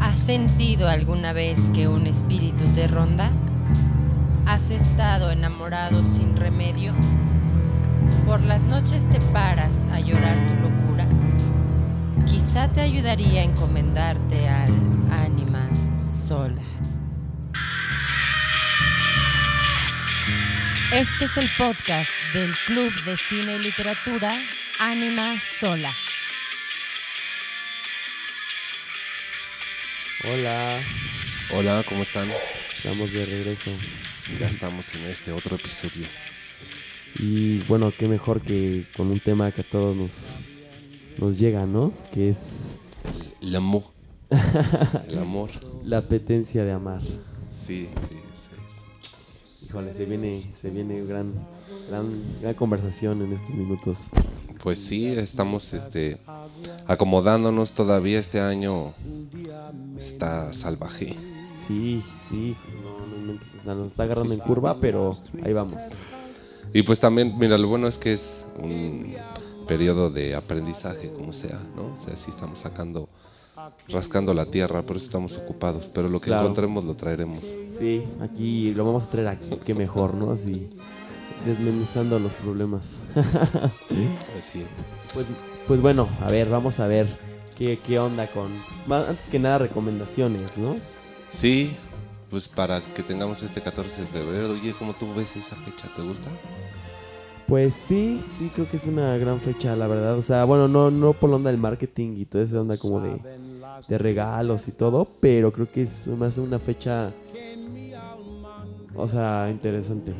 ¿Has sentido alguna vez que un espíritu te ronda? ¿Has estado enamorado sin remedio? ¿Por las noches te paras a llorar tu locura? Quizá te ayudaría a encomendarte al ánima sola. Este es el podcast del Club de Cine y Literatura Ánima Sola. Hola, Hola, ¿cómo están? estamos de regreso. Ya estamos en este otro episodio. Y bueno, qué mejor que con un tema que a todos nos, nos llega, ¿no? Que es El amor. El amor. la apetencia de amar. Sí, sí, sí. Híjole, se viene, se viene gran, gran, gran conversación en estos minutos. Pues sí, estamos este, acomodándonos todavía este año. Está salvaje. Sí, sí, no, no inventes, o sea, nos está agarrando en curva, pero ahí vamos. Y pues también, mira, lo bueno es que es un periodo de aprendizaje, como sea, ¿no? O sea, sí estamos sacando, rascando la tierra, por eso estamos ocupados. Pero lo que Claro. encontremos lo traeremos. Sí, aquí lo vamos a traer aquí, qué mejor, ¿no? Así, desmenuzando los problemas. Pues. Pues, pues bueno, a ver, vamos a ver qué, qué onda con... más- Antes que nada, recomendaciones, ¿no? Sí, pues para que tengamos este 14 de febrero. Oye, ¿cómo tú ves esa fecha? ¿Te gusta? Pues sí, sí, creo que es una gran fecha, la verdad. O sea, bueno, no, no por la onda del marketing y toda esa onda como de, de regalos y todo, pero creo que es más una fecha, o sea, interesante.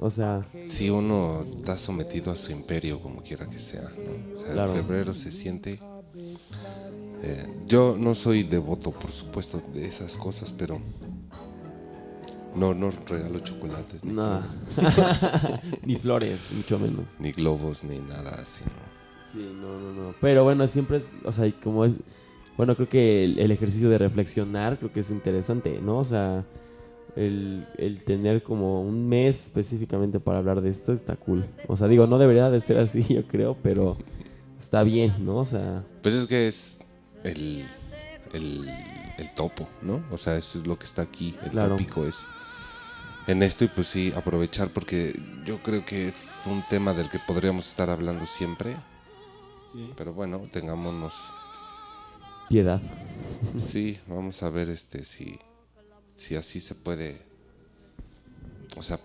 O sea, si uno está sometido a su imperio, como quiera que sea. ¿no? O sea, Claro. en febrero se siente... eh, yo no soy devoto, por supuesto, de esas cosas, pero... No, no regalo chocolates, ni, nada. Ni flores, mucho menos. ni globos, ni nada así, ¿no? Sí, no, no, no. Pero bueno, siempre es, o sea, como es, bueno, creo que el, el ejercicio de reflexionar creo que es interesante, ¿no? O sea, el, el tener como un mes específicamente para hablar de esto está cool. O sea, digo, no debería de ser así, yo creo, pero está bien, ¿no? O sea, Pues es que es el, el, el topo, ¿no? O sea, eso es lo que está aquí, el Claro. tópico es en esto y pues sí, aprovechar porque yo creo que es un tema del que podríamos estar hablando siempre, pero bueno, tengámonos, piedad. sí, vamos a ver este si, si así se puede, o sea,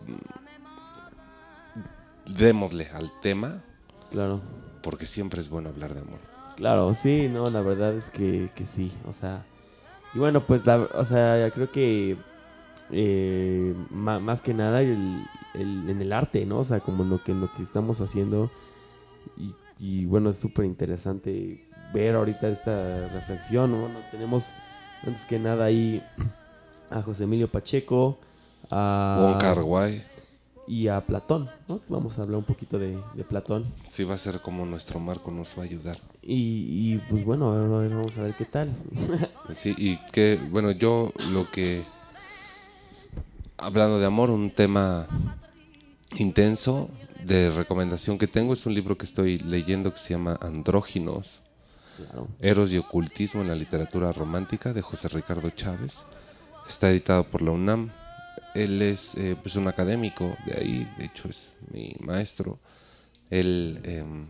démosle al tema Claro. porque siempre es bueno hablar de amor. Claro, sí, no, la verdad es que, que sí, o sea, y bueno, pues, la, o sea, creo que eh, ma- más que nada el, el- en el arte, ¿no? O sea, como lo que, lo que estamos haciendo y, y, bueno, es súper interesante ver ahorita esta reflexión, ¿no? Bueno, tenemos antes que nada ahí a José Emilio Pacheco, a... Wong Kar Wai. y a Platón, ¿no? Vamos a hablar un poquito de, de Platón. Sí va a ser como nuestro marco nos va a ayudar. Y, y, pues bueno, a ver, a ver, vamos a ver qué tal. Sí, y que, bueno, yo lo que, hablando de amor, un tema intenso de recomendación que tengo es un libro que estoy leyendo que se llama Andróginos, Claro. Eros y Ocultismo en la Literatura Romántica de José Ricardo Chávez. Está editado por la UNAM. Él es eh, pues un académico de ahí, de hecho es mi maestro. Él, em,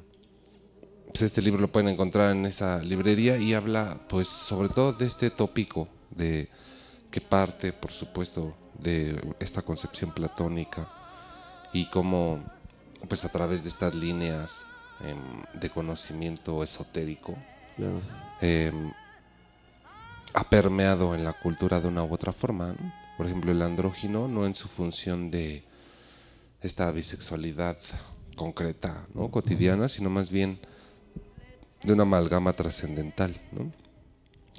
pues este libro lo pueden encontrar en esa librería y habla pues sobre todo de este tópico de que parte por supuesto de esta concepción platónica y cómo pues a través de estas líneas em, de conocimiento esotérico Claro. eh, ha permeado en la cultura de una u otra forma. ¿no? Por ejemplo, el andrógino no en su función de esta bisexualidad concreta, ¿no? cotidiana, sino más bien de una amalgama trascendental. ¿no?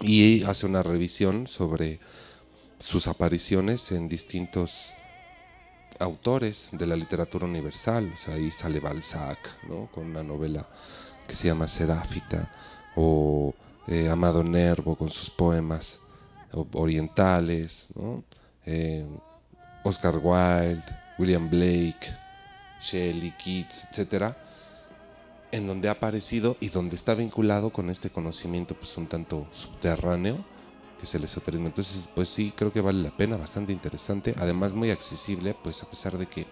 Y hace una revisión sobre sus apariciones en distintos autores de la literatura universal. O sea, ahí sale Balzac, ¿no? Con una novela que se llama Seráfita, o eh, Amado Nervo con sus poemas orientales, ¿no? Eh, Oscar Wilde, William Blake, Shelley, Keats, etc. en donde ha aparecido y donde está vinculado con este conocimiento pues un tanto subterráneo que es el esoterismo. Entonces, pues sí, creo que vale la pena, bastante interesante, además muy accesible, pues a pesar de que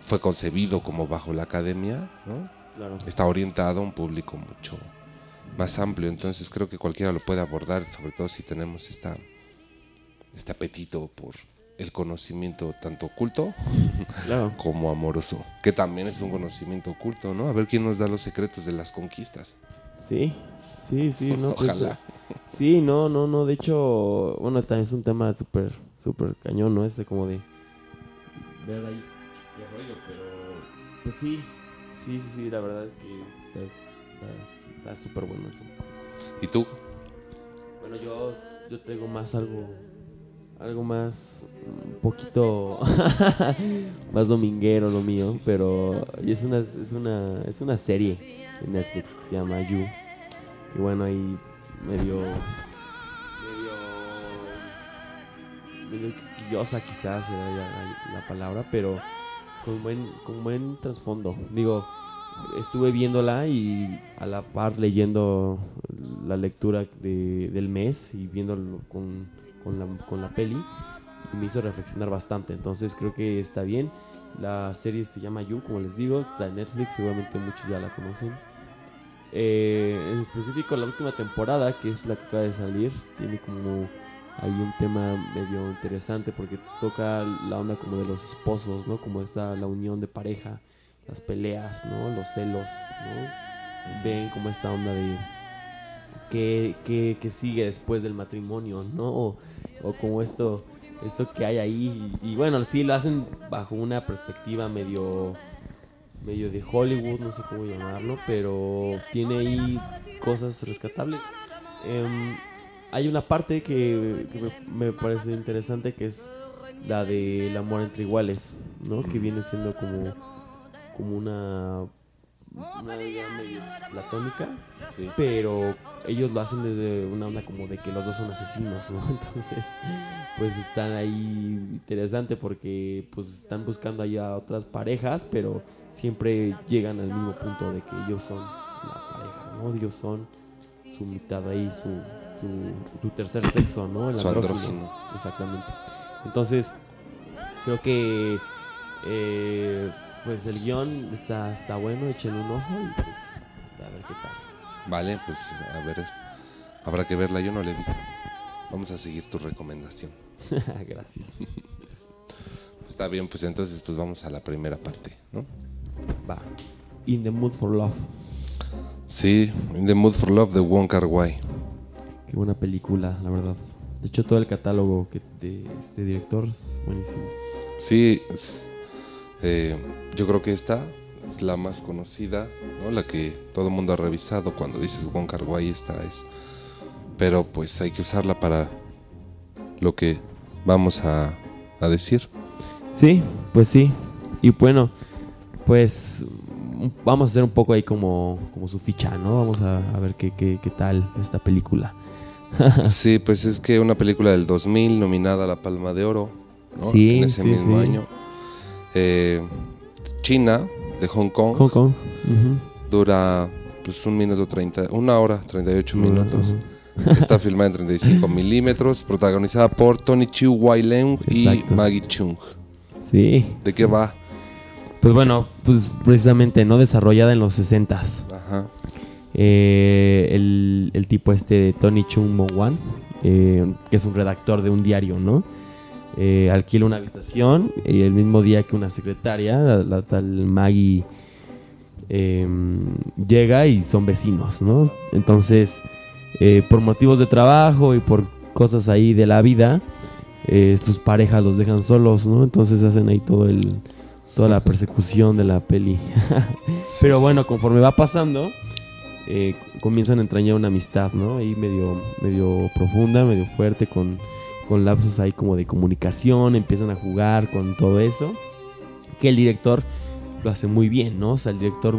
fue concebido como bajo la academia, ¿no? Claro. está orientado a un público mucho más amplio, entonces creo que cualquiera lo puede abordar, sobre todo si tenemos esta, este apetito por el conocimiento tanto oculto Claro. como amoroso, que también es un conocimiento oculto, ¿no? A ver quién nos da los secretos de las conquistas. Sí, sí, sí, no. pues, Ojalá. eh, sí, no, no, no. De hecho, bueno, también es un tema súper, súper cañón, ¿no? Este como de ver ahí qué rollo, pero pues sí, sí, sí, sí, la verdad es que está- está está súper bueno eso. ¿Y tú? Bueno, yo, yo traigo más algo, algo más, un poquito más dominguero lo mío, pero y es una, es una, es una serie de Netflix que se llama You, que bueno ahí medio, medio, medio quisquillosa quizás era la, la palabra, pero con buen, con buen trasfondo. Digo, estuve viéndola y a la par leyendo la lectura de- del mes y viéndolo con, con la, con la peli y me hizo reflexionar bastante. Entonces creo que está bien. La serie se llama You, como les digo, está en Netflix, seguramente muchos ya la conocen. Eh, en específico la última temporada, que es la que acaba de salir, tiene como hay un tema medio interesante porque toca la onda como de los esposos, ¿no? Como está la unión de pareja, las peleas, ¿no? Los celos, ¿no? Ven como esta onda de qué, qué- sigue después del matrimonio, ¿no? O, como esto, esto que hay ahí. Y, bueno, sí lo hacen bajo una perspectiva medio medio de Hollywood, no sé cómo llamarlo, pero tiene ahí cosas rescatables. Em, hay una parte que, me parece interesante que es la del amor entre iguales, ¿no? Que viene siendo como, como una, una idea medio platónica, Sí. pero ellos lo hacen desde una onda como de que los dos son asesinos, ¿no? Entonces, pues están ahí interesante porque pues están buscando ahí a otras parejas, pero siempre llegan al mismo punto de que ellos son la pareja, ¿no? Ellos son su mitad ahí, su, su, su tercer sexo, ¿no? El andrógino. Exactamente. Entonces, creo que eh, pues el guion está, está bueno, échenle un ojo y pues a ver qué tal. Vale, pues a ver, habrá que verla, yo no la he visto. Vamos a seguir tu recomendación. Gracias. Está bien, pues entonces pues vamos a la primera parte, ¿no? Va. In the mood for love. Sí, In the Mood for Love de Wong Kar Wai. Qué buena película, la verdad. De hecho, todo el catálogo que de este director es buenísimo. Sí, es- eh, yo creo que esta es la más conocida, ¿no? La que todo el mundo ha revisado cuando dices Wong Kar Wai, esta es. Pero pues hay que usarla para lo que vamos a, a decir. Sí, pues sí. Y bueno, pues vamos a hacer un poco ahí como, como su ficha, ¿no? Vamos a, a ver qué, qué, qué tal esta película. Sí, pues es que una película del 2000 nominada a la Palma de Oro, ¿no? Sí, en ese sí, mismo sí. año. Eh, China, de Hong Kong, Hong Kong. dura pues un minuto 30, una hora 38 minutos. Ujú. Está filmada en 35 milímetros, protagonizada por Tony Chiu Wai Leung y. Maggie Chung. Sí. ¿De qué va? Pues bueno, pues precisamente, ¿no? Desarrollada en los 60s. Ajá. Eh, el, el tipo este de Tony Chung Mo Wan, eh, que es un redactor de un diario, ¿no? Eh, alquila una habitación y el mismo día que una secretaria, la, la tal Maggie, eh, llega y son vecinos, ¿no? Entonces, eh, por motivos de trabajo y por cosas ahí de la vida, eh, sus parejas los dejan solos, ¿no? Entonces hacen ahí todo el, toda la persecución de la peli. Pero bueno, conforme va pasando, eh, comienzan a entrañar una amistad, ¿no? Ahí medio, medio profunda, medio fuerte, con, con lapsos ahí como de comunicación, empiezan a jugar con todo eso. Que el director lo hace muy bien, ¿no? O sea, el director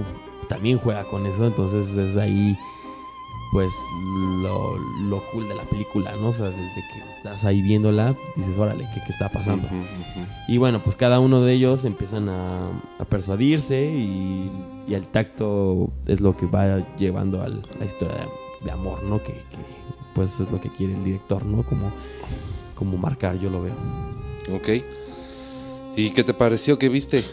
también juega con eso, entonces es ahí pues lo, lo cool de la película, ¿no? O sea, desde que estás ahí viéndola, dices, órale, ¿qué, qué está pasando? Ujú. Y bueno, pues cada uno de ellos empiezan a, a persuadirse y, y el tacto es lo que va llevando a la historia de, de amor, ¿no? Que, que, pues es lo que quiere el director, ¿no? Como, como marcar, yo lo veo. Ok. ¿Y qué te pareció que viste?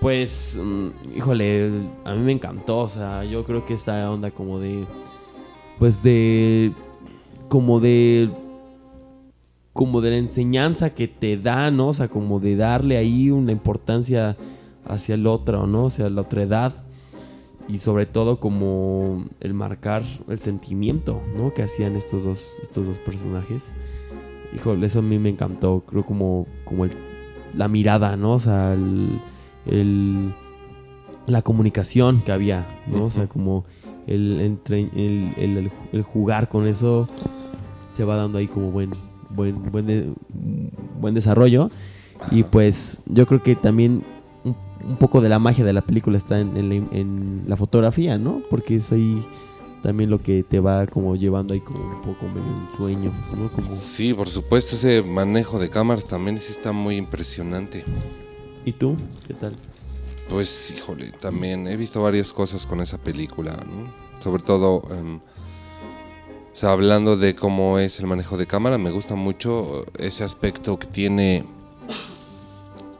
Pues, mm, híjole, a mí me encantó, o sea, yo creo que esta onda como de, pues de, como de, como de la enseñanza que te da, ¿no? O sea, como de darle ahí una importancia hacia el otro, ¿no? O sea, la otra edad. Y sobre todo como el marcar el sentimiento, ¿no? Que hacían estos dos, estos dos personajes. Híjole, eso a mí me encantó. Creo como, como el- la mirada, ¿no? O sea, el, el- la comunicación que había, ¿no? O sea, como el, entre, el, el- jugar con eso se va dando ahí como buen, buen, buen, de- buen desarrollo. Y pues yo creo que también un poco de la magia de la película está en, en la, en la fotografía, ¿no? Porque es ahí también lo que te va como llevando ahí como un poco medio un sueño, ¿no? Como, Sí, por supuesto, ese manejo de cámaras también sí está muy impresionante. ¿Y tú? ¿Qué tal? Pues, híjole, también he visto varias cosas con esa película, ¿no? Sobre todo, em, o sea, hablando de cómo es el manejo de cámara, me gusta mucho ese aspecto que tiene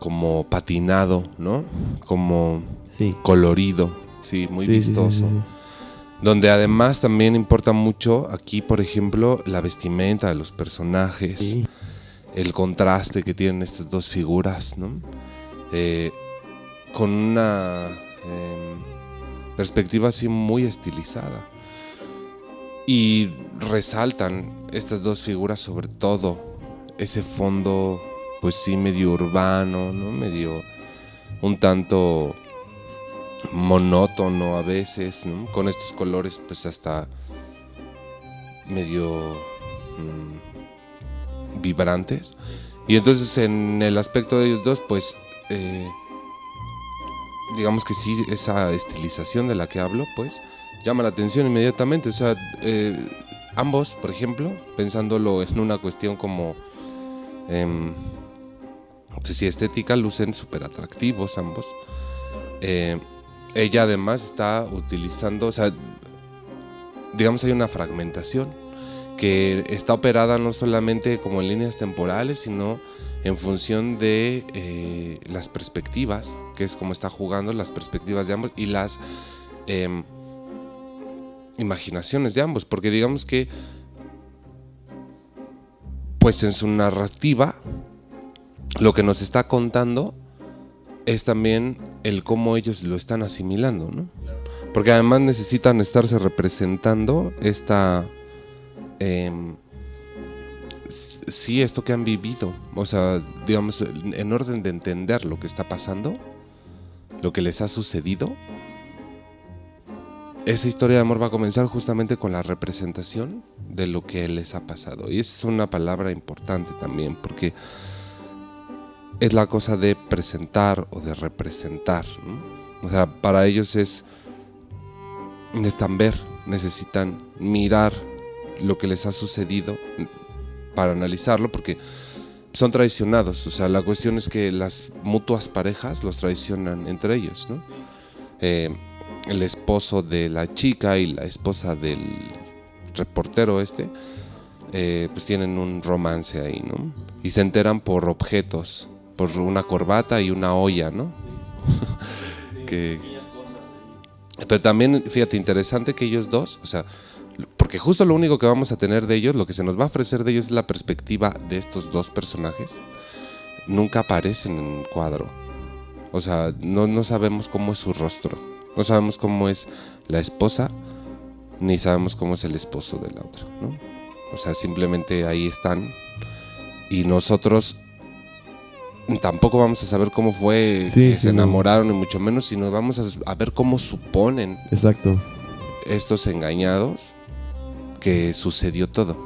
como patinado, ¿no? Como Sí. colorido, sí, muy Sí, vistoso. sí. Donde además también importa mucho aquí, por ejemplo, la vestimenta de los personajes. El contraste que tienen estas dos figuras, ¿no? Eh, con una em, perspectiva así muy estilizada. Y resaltan estas dos figuras sobre todo ese fondo, pues sí, medio urbano, ¿no? Medio un tanto monótono a veces. Con estos colores, pues hasta medio mm, vibrantes. Y entonces en el aspecto de ellos dos, pues eh, digamos que sí, esa estilización de la que hablo, pues llama la atención inmediatamente. O sea, eh, ambos, por ejemplo, pensándolo en una cuestión como, em, pues estética, lucen súper atractivos ambos. Eh, ella además está utilizando, o sea, digamos hay una fragmentación que está operada no solamente como en líneas temporales, sino en función de eh, las perspectivas, que es como está jugando las perspectivas de ambos y las em, imaginaciones de ambos, porque digamos que, pues en su narrativa, lo que nos está contando es también el cómo ellos lo están asimilando, ¿no? Porque además necesitan estarse representando esta em, sí, esto que han vivido. O sea, digamos, en orden de entender lo que está pasando, lo que les ha sucedido. Esa historia de amor va a comenzar justamente con la representación de lo que les ha pasado. Y es una palabra importante también, porque es la cosa de presentar o de representar. O sea, para ellos es necesitan ver, necesitan mirar lo que les ha sucedido para analizarlo, porque son traicionados. O sea, la cuestión es que las mutuas parejas los traicionan entre ellos, ¿no? Eh, el esposo de la chica y la esposa del reportero este, eh, pues tienen un romance ahí, ¿no? Y se enteran por objetos, por una corbata y una olla, ¿no? que, pero también, fíjate, interesante que ellos dos, o sea, porque justo lo único que vamos a tener de ellos, lo que se nos va a ofrecer de ellos es la perspectiva de estos dos personajes. Nunca aparecen en el cuadro. O sea, no, no sabemos cómo es su rostro. No sabemos cómo es la esposa, ni sabemos cómo es el esposo de la otra, ¿no? O sea, simplemente ahí están. Y nosotros tampoco vamos a saber cómo fue Sí, que sí, se enamoraron, ni mucho menos, sino vamos a, ver cómo suponen Exacto. estos engañados que sucedió todo.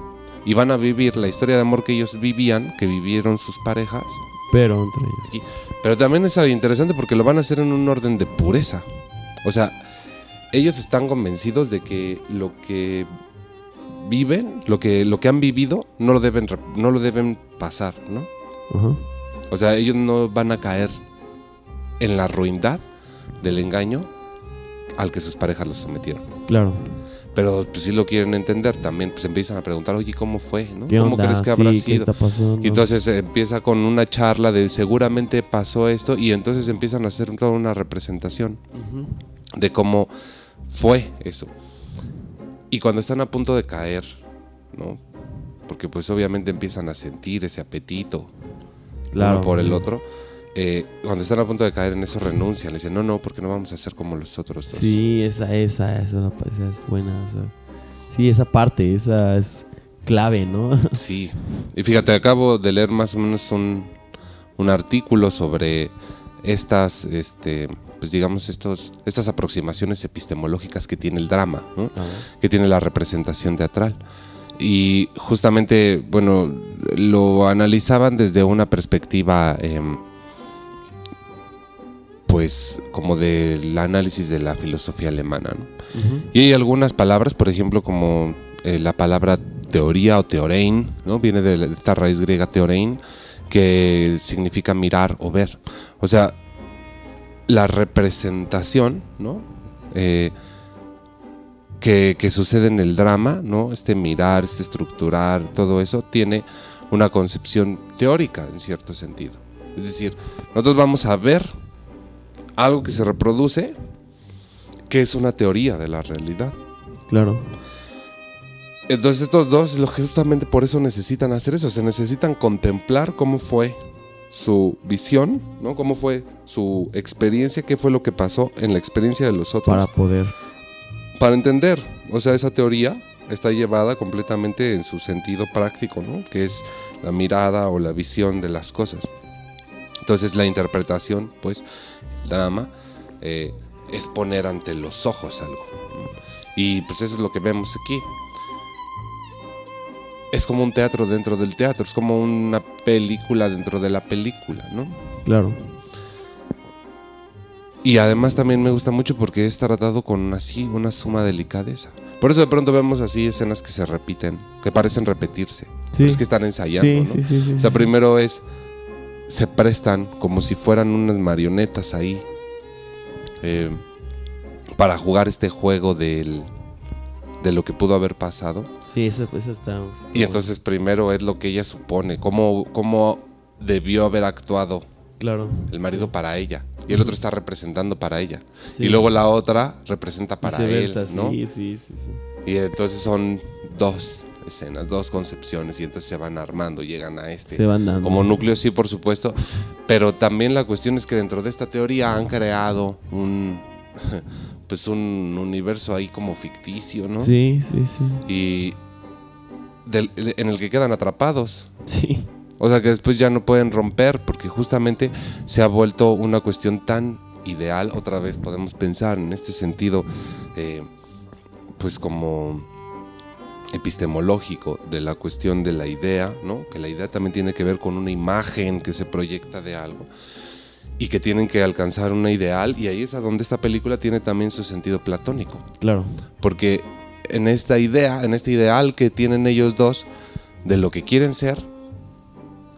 Y van a vivir la historia de amor que ellos vivían, que vivieron sus parejas. Pero entre ellos. Pero también es algo interesante porque lo van a hacer en un orden de pureza. O sea, ellos están convencidos de que lo que viven, lo que, lo que han vivido, no lo deben, no lo deben pasar, ¿no? Ajá. O sea, ellos no van a caer en la ruindad del engaño al que sus parejas los sometieron. Claro. Pero pues, si lo quieren entender, también pues empiezan a preguntar, oye, ¿cómo fue? ¿no? ¿Qué ¿Cómo onda? crees que habrá Sí, ¿qué sido? está pasando? Y entonces eh, empieza con una charla de seguramente pasó esto y entonces empiezan a hacer toda una representación de cómo fue eso. Y cuando están a punto de caer, ¿no? Porque pues obviamente empiezan a sentir ese apetito Claro. uno por el otro. eh, cuando están a punto de caer en eso renuncian, le dicen, no, no, porque no vamos a ser como los otros dos. Sí, esa, esa, esa, esa es buena. esa. Sí, esa parte, esa es clave, ¿no? Sí. Y fíjate, acabo de leer más o menos un, un artículo sobre estas, este, pues digamos, estos, estas aproximaciones epistemológicas que tiene el drama, ¿no? que tiene la representación teatral. Y justamente, bueno, lo analizaban desde una perspectiva, em, pues, como del análisis de la filosofía alemana. Y hay algunas palabras, por ejemplo, como eh, la palabra teoría o teorein, ¿no? Viene de esta raíz griega teorein, que significa mirar o ver. O sea, la representación, ¿no? Eh, que, que sucede en el drama, ¿no? Este mirar, este estructurar, todo eso tiene una concepción teórica en cierto sentido. Es decir, nosotros vamos a ver algo que se reproduce, que es una teoría de la realidad. Claro. Entonces estos dos, lo- justamente por eso necesitan hacer eso, se necesitan contemplar cómo fue su visión, ¿no? Cómo fue su experiencia, qué fue lo que pasó en la experiencia de los otros. Para poder. Para entender. O sea, esa teoría está llevada completamente en su sentido práctico, ¿no? Que es la mirada o la visión de las cosas. Entonces la interpretación, pues, el drama, eh, es poner ante los ojos algo. Y pues eso es lo que vemos aquí. Es como un teatro dentro del teatro, es como una película dentro de la película, ¿no? Claro. Y además también me gusta mucho porque es tratado con así una suma delicadeza. Por eso de pronto vemos así escenas que se repiten, que parecen repetirse. Sí. Pero es que están ensayando, sí, ¿no? sí, sí, sí, O sea, sí. primero es se prestan como si fueran unas marionetas ahí eh, para jugar este juego del, de lo que pudo haber pasado. Sí, esa, esa está. Y entonces primero es lo que ella supone, cómo, cómo debió haber actuado Claro. el marido para ella. Y el otro está representando para ella. Sí. Y luego la otra representa para él, ¿no? Sí, sí, sí, sí. Y entonces son dos escenas, dos concepciones y entonces se van armando, llegan a este Se van dando. como núcleo, sí, por supuesto. Pero también la cuestión es que dentro de esta teoría han creado un pues un universo ahí como ficticio, ¿no? Sí, sí, sí. Y del- en el que quedan atrapados. Sí. O sea que después ya no pueden romper porque justamente se ha vuelto una cuestión tan ideal. Otra vez podemos pensar en este sentido, eh, pues como epistemológico de la cuestión de la idea, ¿no? Que la idea también tiene que ver con una imagen que se proyecta de algo y que tienen que alcanzar una ideal y ahí es a donde esta película tiene también su sentido platónico Claro. porque en esta idea, en este ideal que tienen ellos dos de lo que quieren ser,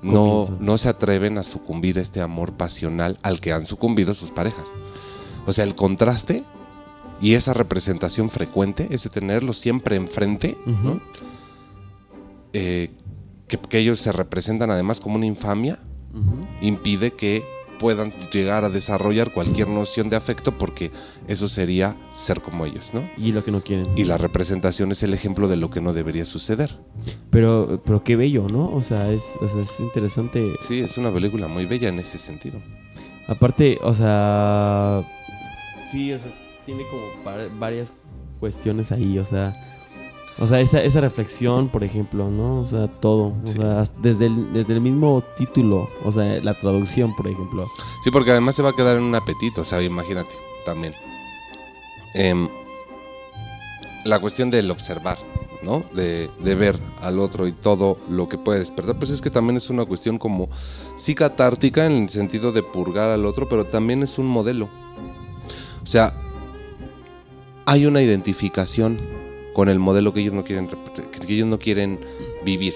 no, no se atreven a sucumbir a este amor pasional al que han sucumbido sus parejas. O sea, el contraste y esa representación frecuente, ese tenerlo siempre enfrente. Eh, que, que ellos se representan además como una infamia, impide que puedan llegar a desarrollar cualquier noción de afecto porque eso sería ser como ellos, ¿no? Y lo que no quieren. Y la representación es el ejemplo de lo que no debería suceder. Pero, pero qué bello, ¿no? O sea, es, o sea, es interesante. Sí, es una película muy bella en ese sentido. Aparte, o sea, sí, o sea, tiene como var- varias cuestiones ahí, o sea, o sea, esa, esa reflexión, por ejemplo, ¿no? O sea, todo, o sea, desde el, desde el mismo título, o sea, la traducción, por ejemplo. Sí, porque además se va a quedar en un apetito, o sea, imagínate, también. Em, la cuestión del observar, ¿no? De, de ver al otro y todo lo que puede despertar, pues es que también es una cuestión como sí catártica en el sentido de purgar al otro, pero también es un modelo. O sea, hay una identificación con el modelo que ellos no quieren, que ellos no quieren vivir.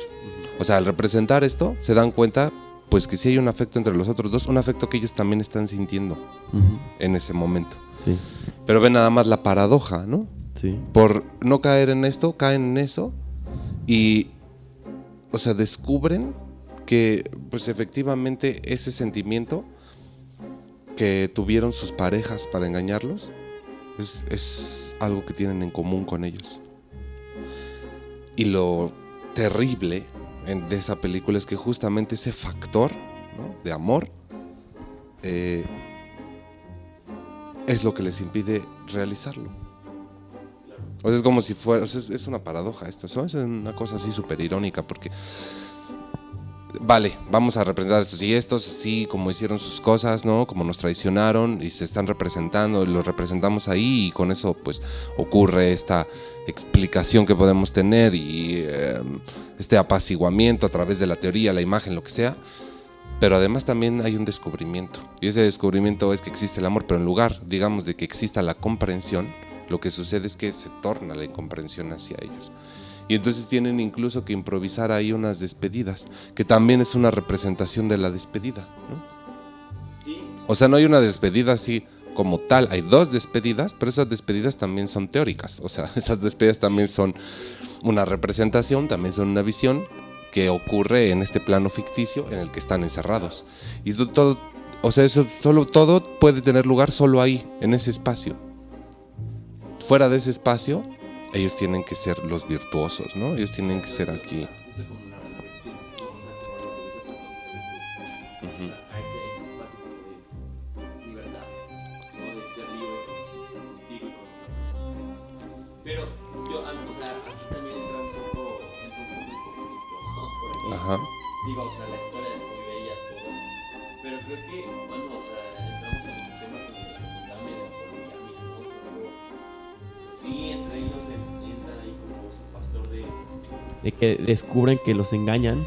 O sea, al representar esto, se dan cuenta pues que sí hay un afecto entre los otros dos, un afecto que ellos también están sintiendo en ese momento. Sí. Pero ven nada más la paradoja, ¿no? Sí. Por no caer en esto, caen en eso y, o sea, descubren que, pues efectivamente, ese sentimiento que tuvieron sus parejas para engañarlos es, es algo que tienen en común con ellos. Y lo terrible de esa película es que justamente ese factor de amor eh, es lo que les impide realizarlo. O sea, es como si fuera, es, una paradoja esto, es una cosa así súper irónica porque vale, vamos a representar estos y estos, así como hicieron sus cosas, ¿no? Como nos traicionaron y se están representando, y los representamos ahí y con eso pues ocurre esta explicación que podemos tener y em, este apaciguamiento a través de la teoría, la imagen, lo que sea. Pero además también hay un descubrimiento. Y ese descubrimiento es que existe el amor, pero en lugar, digamos, de que exista la comprensión, lo que sucede es que se torna la incomprensión hacia ellos. Y entonces tienen incluso que improvisar ahí unas despedidas, que también es una representación de la despedida. O sea, no hay una despedida así como tal, hay dos despedidas, pero esas despedidas también son teóricas. O sea, esas despedidas también son una representación, también son una visión que ocurre en este plano ficticio en el que están encerrados. Y todo, o sea, eso solo, todo puede tener lugar solo ahí, en ese espacio. Fuera de ese espacio ellos tienen que ser los virtuosos, ¿no? Ellos tienen que ser aquí. Pero yo, o sea, aquí también entra un poco, entra un poco de conflicto, ¿no? Porque, Ajá. digo, o sea, la historia es muy bella, todo. Pero creo que, bueno, o sea, entramos en tema con la monogamia y la poligamia, ¿no? O sea, luego, sí, entre ellos De que descubren que los engañan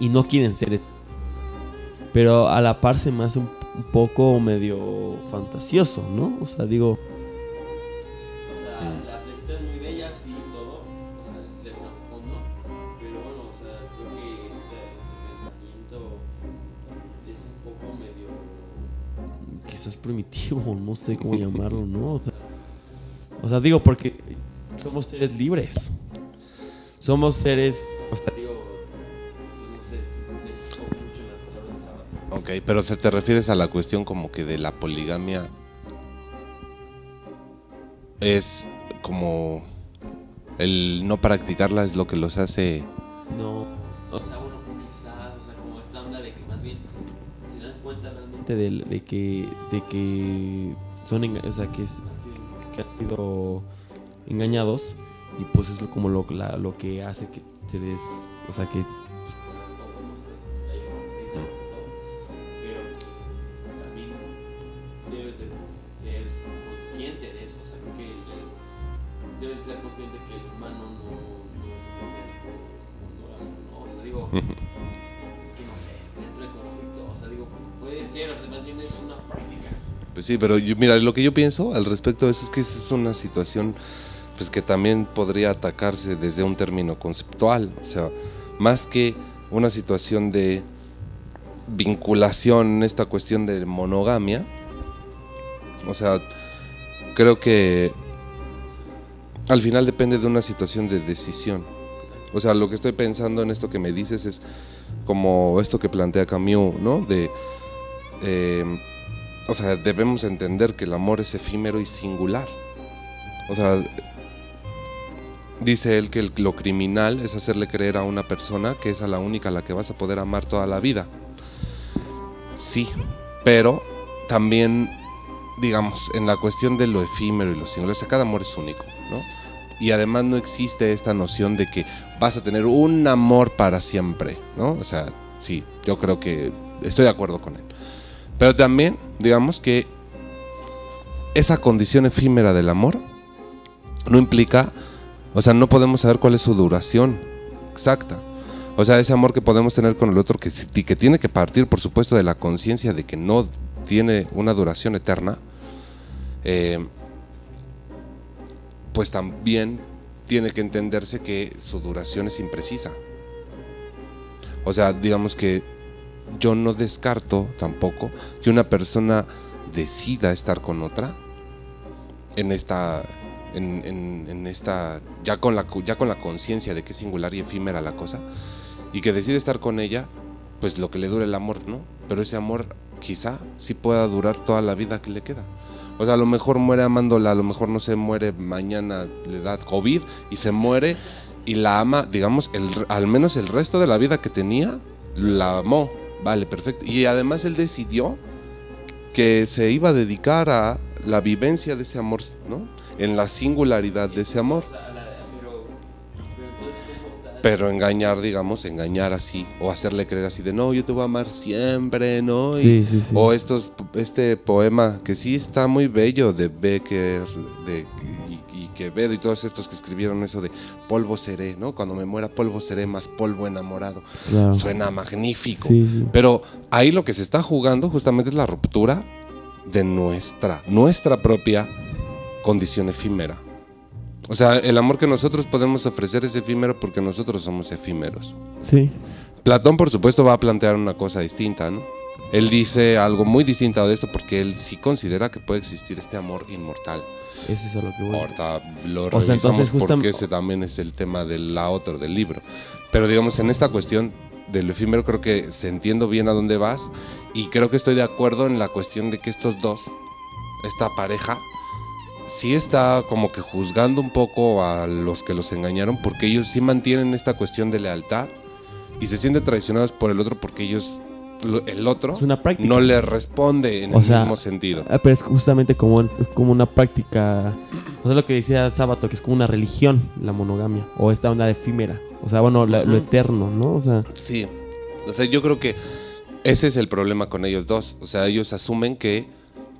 y no quieren ser esas personas. Pero a la par se me hace un, un poco medio fantasioso, ¿no? O sea, digo... O sea, la, la historia es muy bella, sí, todo, o sea, de trasfondo, pero bueno, o sea, creo que este, este pensamiento es un poco medio... Quizás primitivo, no sé cómo llamarlo, ¿no? O sea, o sea, digo, porque somos seres libres. Somos seres, o sea, digo, no sé, mucho de Sábado. Ok, pero se te refieres a la cuestión como que de la poligamia es como el no practicarla es lo que los hace No, o sea, bueno, quizás, o sea, como esta onda de que más bien se dan cuenta realmente de, de que, de que son, o sea, es- que han sido engañados y pues es como lo, la- lo que hace que se les, o sea, que pues, pues no, ser monógamo, ¿no? O sea, digo, es que no sé, dentro del conflicto, o sea, digo, puede ser, o sea, más bien es una práctica. Pues sí, pero yo- mira, lo que yo pienso al respecto de eso es que es una situación pues que también podría atacarse desde un término conceptual, o sea, más que una situación de vinculación en esta cuestión de monogamia, o sea, creo que al final depende de una situación de decisión. O sea, lo que estoy pensando en esto que me dices es como esto que plantea Camus, ¿no? De eh, o sea, debemos entender que el amor es efímero y singular. O sea, dice él que lo criminal es hacerle creer a una persona que es a la única a la que vas a poder amar toda la vida. Sí, pero también, digamos, en la cuestión de lo efímero y lo singular, o sea, cada amor es único, ¿no? Y además no existe esta noción de que vas a tener un amor para siempre, ¿no? O sea, sí, yo creo que estoy de acuerdo con él. Pero también, digamos que esa condición efímera del amor no implica, o sea, no podemos saber cuál es su duración exacta. O sea, ese amor que podemos tener con el otro, que, que tiene que partir, por supuesto, de la conciencia de que no tiene una duración eterna, eh, pues también tiene que entenderse que su duración es imprecisa. O sea, digamos que yo no descarto tampoco que una persona decida estar con otra en esta en, en- en esta ya con la ya con la conciencia de que es singular y efímera la cosa y que decide estar con ella pues lo que le dure el amor no pero ese amor quizá sí pueda durar toda la vida que le queda. O sea a lo mejor muere amándola a lo mejor no se muere mañana le da covid y se muere y la ama digamos el, al menos el resto de la vida que tenía la amó. Vale perfecto. Y además él decidió que se iba a dedicar a la vivencia de ese amor, ¿no? En la singularidad de ese amor. Pero engañar, digamos, engañar así, o hacerle creer así de no, yo te voy a amar siempre, ¿no? Y- Sí, sí, sí. O estos, este poema que sí está muy bello de Becker, de y, y Quevedo y todos estos que escribieron eso de polvo seré, ¿no? Cuando me muera polvo seré más polvo enamorado. Claro. Suena magnífico. Sí, sí. Pero ahí lo que se está jugando justamente es la ruptura de nuestra, nuestra propia condición efímera. O sea, el amor que nosotros podemos ofrecer es efímero porque nosotros somos efímeros. Sí. Platón, por supuesto, va a plantear una cosa distinta, ¿no? Él dice algo muy distinto de esto porque él sí considera que puede existir este amor inmortal. Ese es a lo que voy. Ahorita lo O sea, revisamos entonces, justam- porque ese también es el tema de la otra del libro. Pero digamos, en esta cuestión del efímero creo que se entiendo bien a dónde vas y creo que estoy de acuerdo en la cuestión de que estos dos, esta pareja, sí está como que juzgando un poco a los que los engañaron porque ellos sí mantienen esta cuestión de lealtad y se sienten traicionados por el otro porque ellos, lo- el otro, Es una práctica. no le responde en O el sea, mismo sentido. Ah, Pero es justamente como, como una práctica. O sea, lo que decía Sábato, que es como una religión, la monogamia. O esta onda efímera. O sea, bueno, la- lo eterno, ¿no? O sea, Sí. O sea, yo creo que ese es el problema con ellos dos. O sea, ellos asumen que,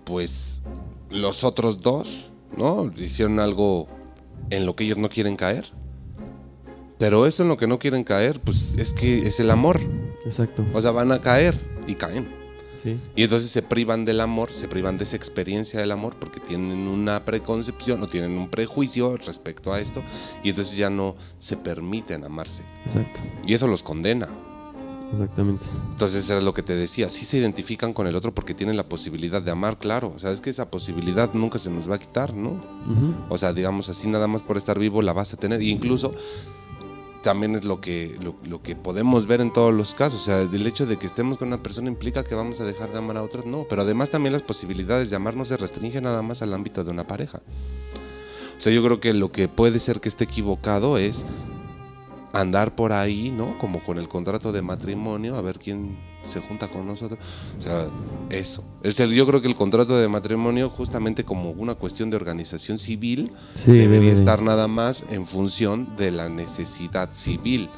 pues, los otros dos, ¿no? Hicieron algo en lo que ellos no quieren caer. Pero eso en lo que no quieren caer, pues es que es el amor. exacto. O sea, van a caer y caen. Sí. Y entonces se privan del amor, se privan de esa experiencia del amor porque tienen una preconcepción o tienen un prejuicio respecto a esto y entonces ya no se permiten amarse. Exacto. Y eso los condena. Exactamente. Entonces era lo que te decía, sí se identifican con el otro porque tienen la posibilidad de amar, claro. O sea, es que esa posibilidad nunca se nos va a quitar, ¿no? O sea, digamos así, nada más por estar vivo la vas a tener. E incluso también es lo que, lo, lo que podemos ver en todos los casos. O sea, el hecho de que estemos con una persona implica que vamos a dejar de amar a otros, no. Pero además también las posibilidades de amar no se restringen nada más al ámbito de una pareja. O sea, yo creo que lo que puede ser que esté equivocado es andar por ahí, ¿no? Como con el contrato de matrimonio, a ver quién se junta con nosotros. O sea, eso. El ser- yo creo que el contrato de matrimonio, justamente como una cuestión de organización civil, Sí, debería debe de- estar nada más en función de la necesidad civil.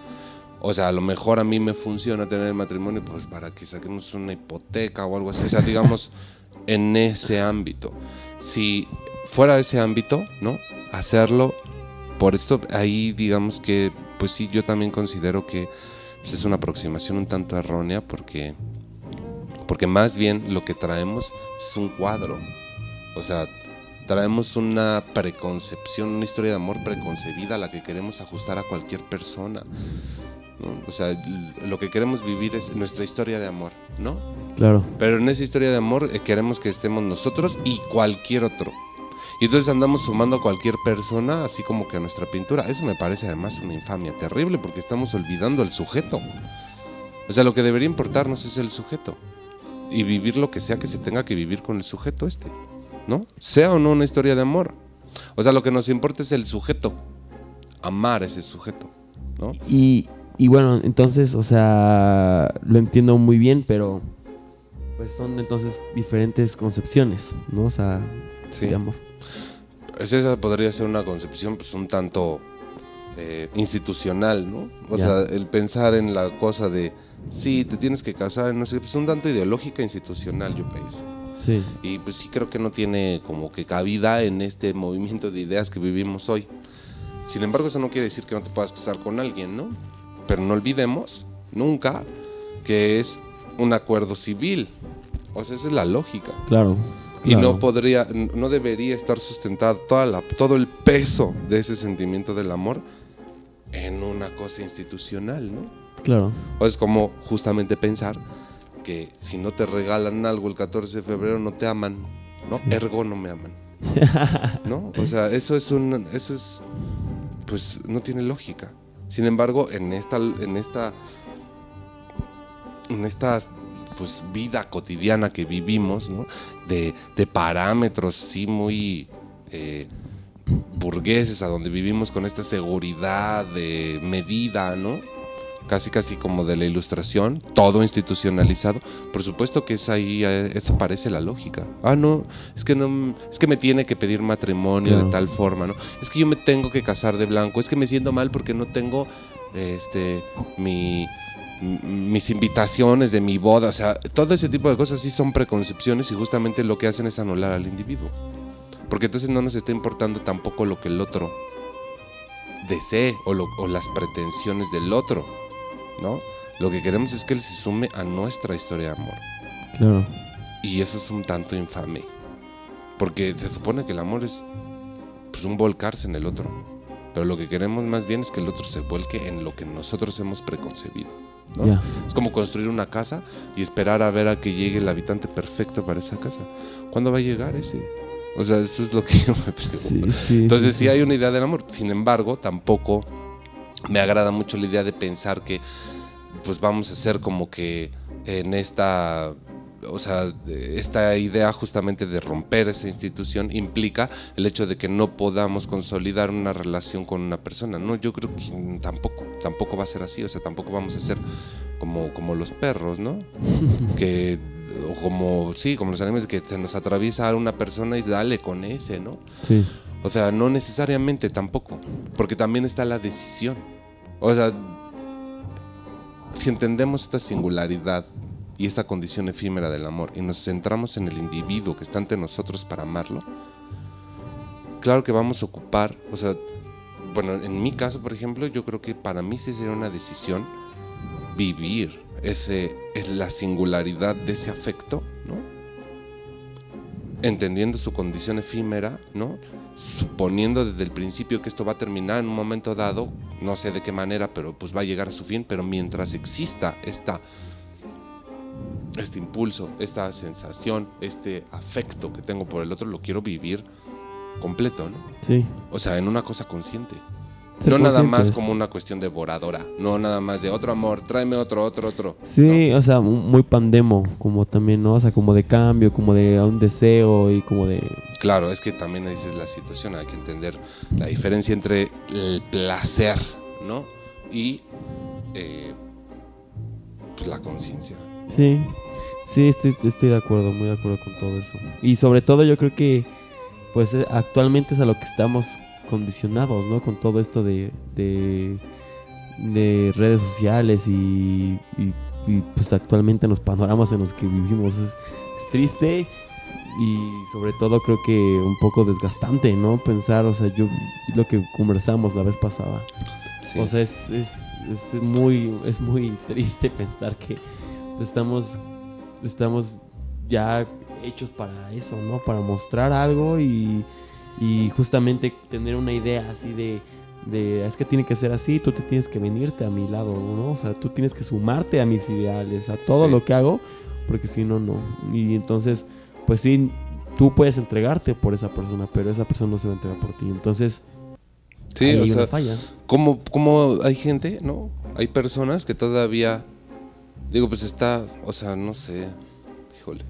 O sea, a lo mejor a mí me funciona tener el matrimonio pues para que saquemos una hipoteca o algo así. O sea, digamos, en ese ámbito. Si fuera ese ámbito, ¿no? Hacerlo por esto, ahí digamos que, pues sí, yo también considero que pues, es una aproximación un tanto errónea porque, porque más bien lo que traemos es un cuadro. O sea, traemos una preconcepción, una historia de amor preconcebida a la que queremos ajustar a cualquier persona. ¿no? O sea, lo que queremos vivir es nuestra historia de amor, ¿no? Claro. Pero en esa historia de amor eh, queremos que estemos nosotros y cualquier otro. Y entonces andamos sumando a cualquier persona, así como que a nuestra pintura. Eso me parece además una infamia terrible porque estamos olvidando al sujeto. O sea, lo que debería importarnos es el sujeto. Y vivir lo que sea que se tenga que vivir con el sujeto este. ¿No? Sea o no una historia de amor. O sea, lo que nos importa es el sujeto. Amar a ese sujeto. ¿No? Y, y bueno, entonces, o sea, lo entiendo muy bien, pero pues son entonces diferentes concepciones, ¿no? O sea, Sí. de amor. Esa podría ser una concepción pues un tanto eh, institucional, ¿no? O sea, el pensar en la cosa de, sí, te tienes que casar, no sé, pues un tanto ideológica institucional, yo pienso. Sí. Y pues sí creo que no tiene como que cabida en este movimiento de ideas que vivimos hoy. Sin embargo, eso no quiere decir que no te puedas casar con alguien, ¿no? Pero no olvidemos nunca que es un acuerdo civil. O sea, esa es la lógica. Claro. Y no podría, no debería estar sustentado toda la, todo el peso de ese sentimiento del amor en una cosa institucional, ¿no? Claro. O es como justamente pensar que si no te regalan algo el 14 de febrero no te aman, ¿no? Ergo no me aman. ¿No? O sea, eso es un eso es pues no tiene lógica. Sin embargo, en esta en esta en esta pues vida cotidiana que vivimos, ¿no? De, de parámetros sí muy eh, burgueses a donde vivimos con esta seguridad de medida, ¿no? Casi casi como de la ilustración, todo institucionalizado. Por supuesto que es ahí, eh, eso parece la lógica. Ah, no, es que no, es que me tiene que pedir matrimonio Claro. de tal forma, ¿no? Es que yo me tengo que casar de blanco, es que me siento mal porque no tengo este mi mis invitaciones de mi boda, o sea, todo ese tipo de cosas sí son preconcepciones y justamente lo que hacen es anular al individuo. Porque entonces no nos está importando tampoco lo que el otro desee o, lo- o las pretensiones del otro, ¿no? Lo que queremos es que él se sume a nuestra historia de amor. Claro. Y eso es un tanto infame. Porque se supone que el amor es pues, un volcarse en el otro. Pero lo que queremos más bien es que el otro se vuelque en lo que nosotros hemos preconcebido. Es como construir una casa y esperar a ver a que llegue el habitante perfecto para esa casa. ¿Cuándo va a llegar ese? O sea, eso es lo que yo me pregunto. Sí, sí. Entonces sí, sí hay una idea del amor. Sin embargo, tampoco me agrada mucho la idea de pensar que pues vamos a ser como que en esta o sea, esta idea justamente de romper esa institución implica el hecho de que no podamos consolidar una relación con una persona. No, yo creo que tampoco, tampoco va a ser así, o sea, tampoco vamos a ser como, como los perros, ¿no? que o como sí, como los animales que se nos atraviesa una persona y dale con ese, ¿no? Sí. O sea, no necesariamente tampoco, porque también está la decisión. O sea, si entendemos esta singularidad y esta condición efímera del amor y nos centramos en el individuo que está ante nosotros para amarlo, claro que vamos a ocupar, o sea, bueno, en mi caso, por ejemplo, yo creo que para mí sí sería una decisión vivir ese, es la singularidad de ese afecto, ¿no? entendiendo su condición efímera, ¿no? Suponiendo desde el principio que esto va a terminar en un momento dado, no sé de qué manera, pero pues va a llegar a su fin, pero mientras exista esta este impulso, esta sensación, este afecto que tengo por el otro, lo quiero vivir completo, ¿no? Sí. O sea, en una cosa consciente. No nada más como una cuestión devoradora, no nada más de otro amor, tráeme otro, otro, otro. Sí, o sea, mu- muy pandemo, como también, ¿no? O sea, como de cambio, como de un deseo y como de... Claro, es que también esa es la situación, hay que entender la diferencia entre el placer, ¿no? Y eh, pues, la conciencia. Sí, sí, estoy, estoy de acuerdo, muy de acuerdo con todo eso. Y sobre todo yo creo que, pues eh, actualmente es a lo que estamos condicionados, ¿no? Con todo esto de, de, de redes sociales y, y- y, pues actualmente en los panoramas en los que vivimos es, es triste y sobre todo creo que un poco desgastante, ¿no? Pensar, o sea, yo lo que conversamos la vez pasada. Sí. O sea, es, es, es muy, es muy triste pensar que estamos, estamos ya hechos para eso, ¿no? Para mostrar algo y, y justamente tener una idea así de, de, es que tiene que ser así, tú te tienes que venirte a mi lado, ¿no? O sea, tú tienes que sumarte a mis ideales, a todo Sí. lo que hago, porque si no, no. Y entonces, pues sí, tú puedes entregarte por esa persona, pero esa persona no se va a entregar por ti. Entonces, Sí, o una sea, falla. como, como hay gente, ¿no? Hay personas que todavía, digo, pues está, o sea, no sé, híjole.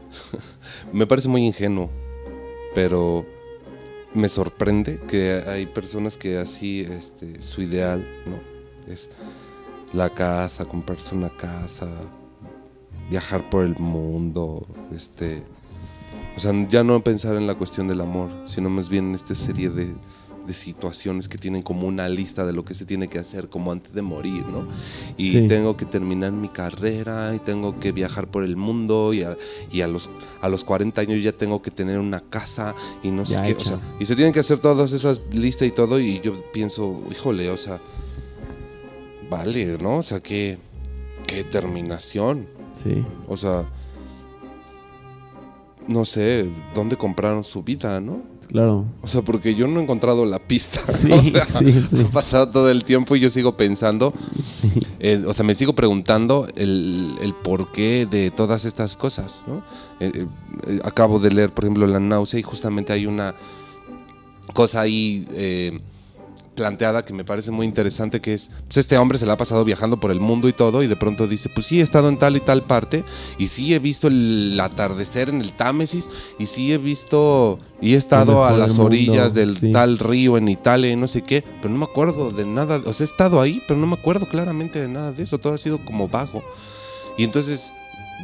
me parece muy ingenuo, pero me sorprende que hay personas que así, este, su ideal, ¿no? Es la casa, comprarse una casa, viajar por el mundo, este... O sea, ya no pensar en la cuestión del amor, sino más bien en esta serie de, de situaciones que tienen como una lista de lo que se tiene que hacer como antes de morir, ¿no? Y Sí. tengo que terminar mi carrera y tengo que viajar por el mundo y a, y a los, a los 40 años ya tengo que tener una casa y no sé Ya qué. O sea, y se tienen que hacer todas esas listas y todo y yo pienso, híjole, o sea, vale, ¿no? O sea, qué, qué determinación. Sí. O sea, no sé, dónde compraron su vida, ¿no? Claro. O sea, porque yo no he encontrado la pista. Sí, ¿no? O sea, sí, sí. Ha pasado todo el tiempo y yo sigo pensando, Sí. eh, o sea, me sigo preguntando el, el porqué de todas estas cosas, ¿no? Eh, eh, acabo de leer, por ejemplo, La náusea y justamente hay una cosa ahí planteada que me parece muy interesante, que es, pues este hombre se la ha pasado viajando por el mundo y todo, y de pronto dice, pues sí, he estado en tal y tal parte, y sí he visto el atardecer en el Támesis, y sí he visto, y he estado a las mundo, orillas del sí. tal río en Italia y no sé qué, pero no me acuerdo de nada, o sea, he estado ahí, pero no me acuerdo claramente de nada de eso, todo ha sido como vago. Y entonces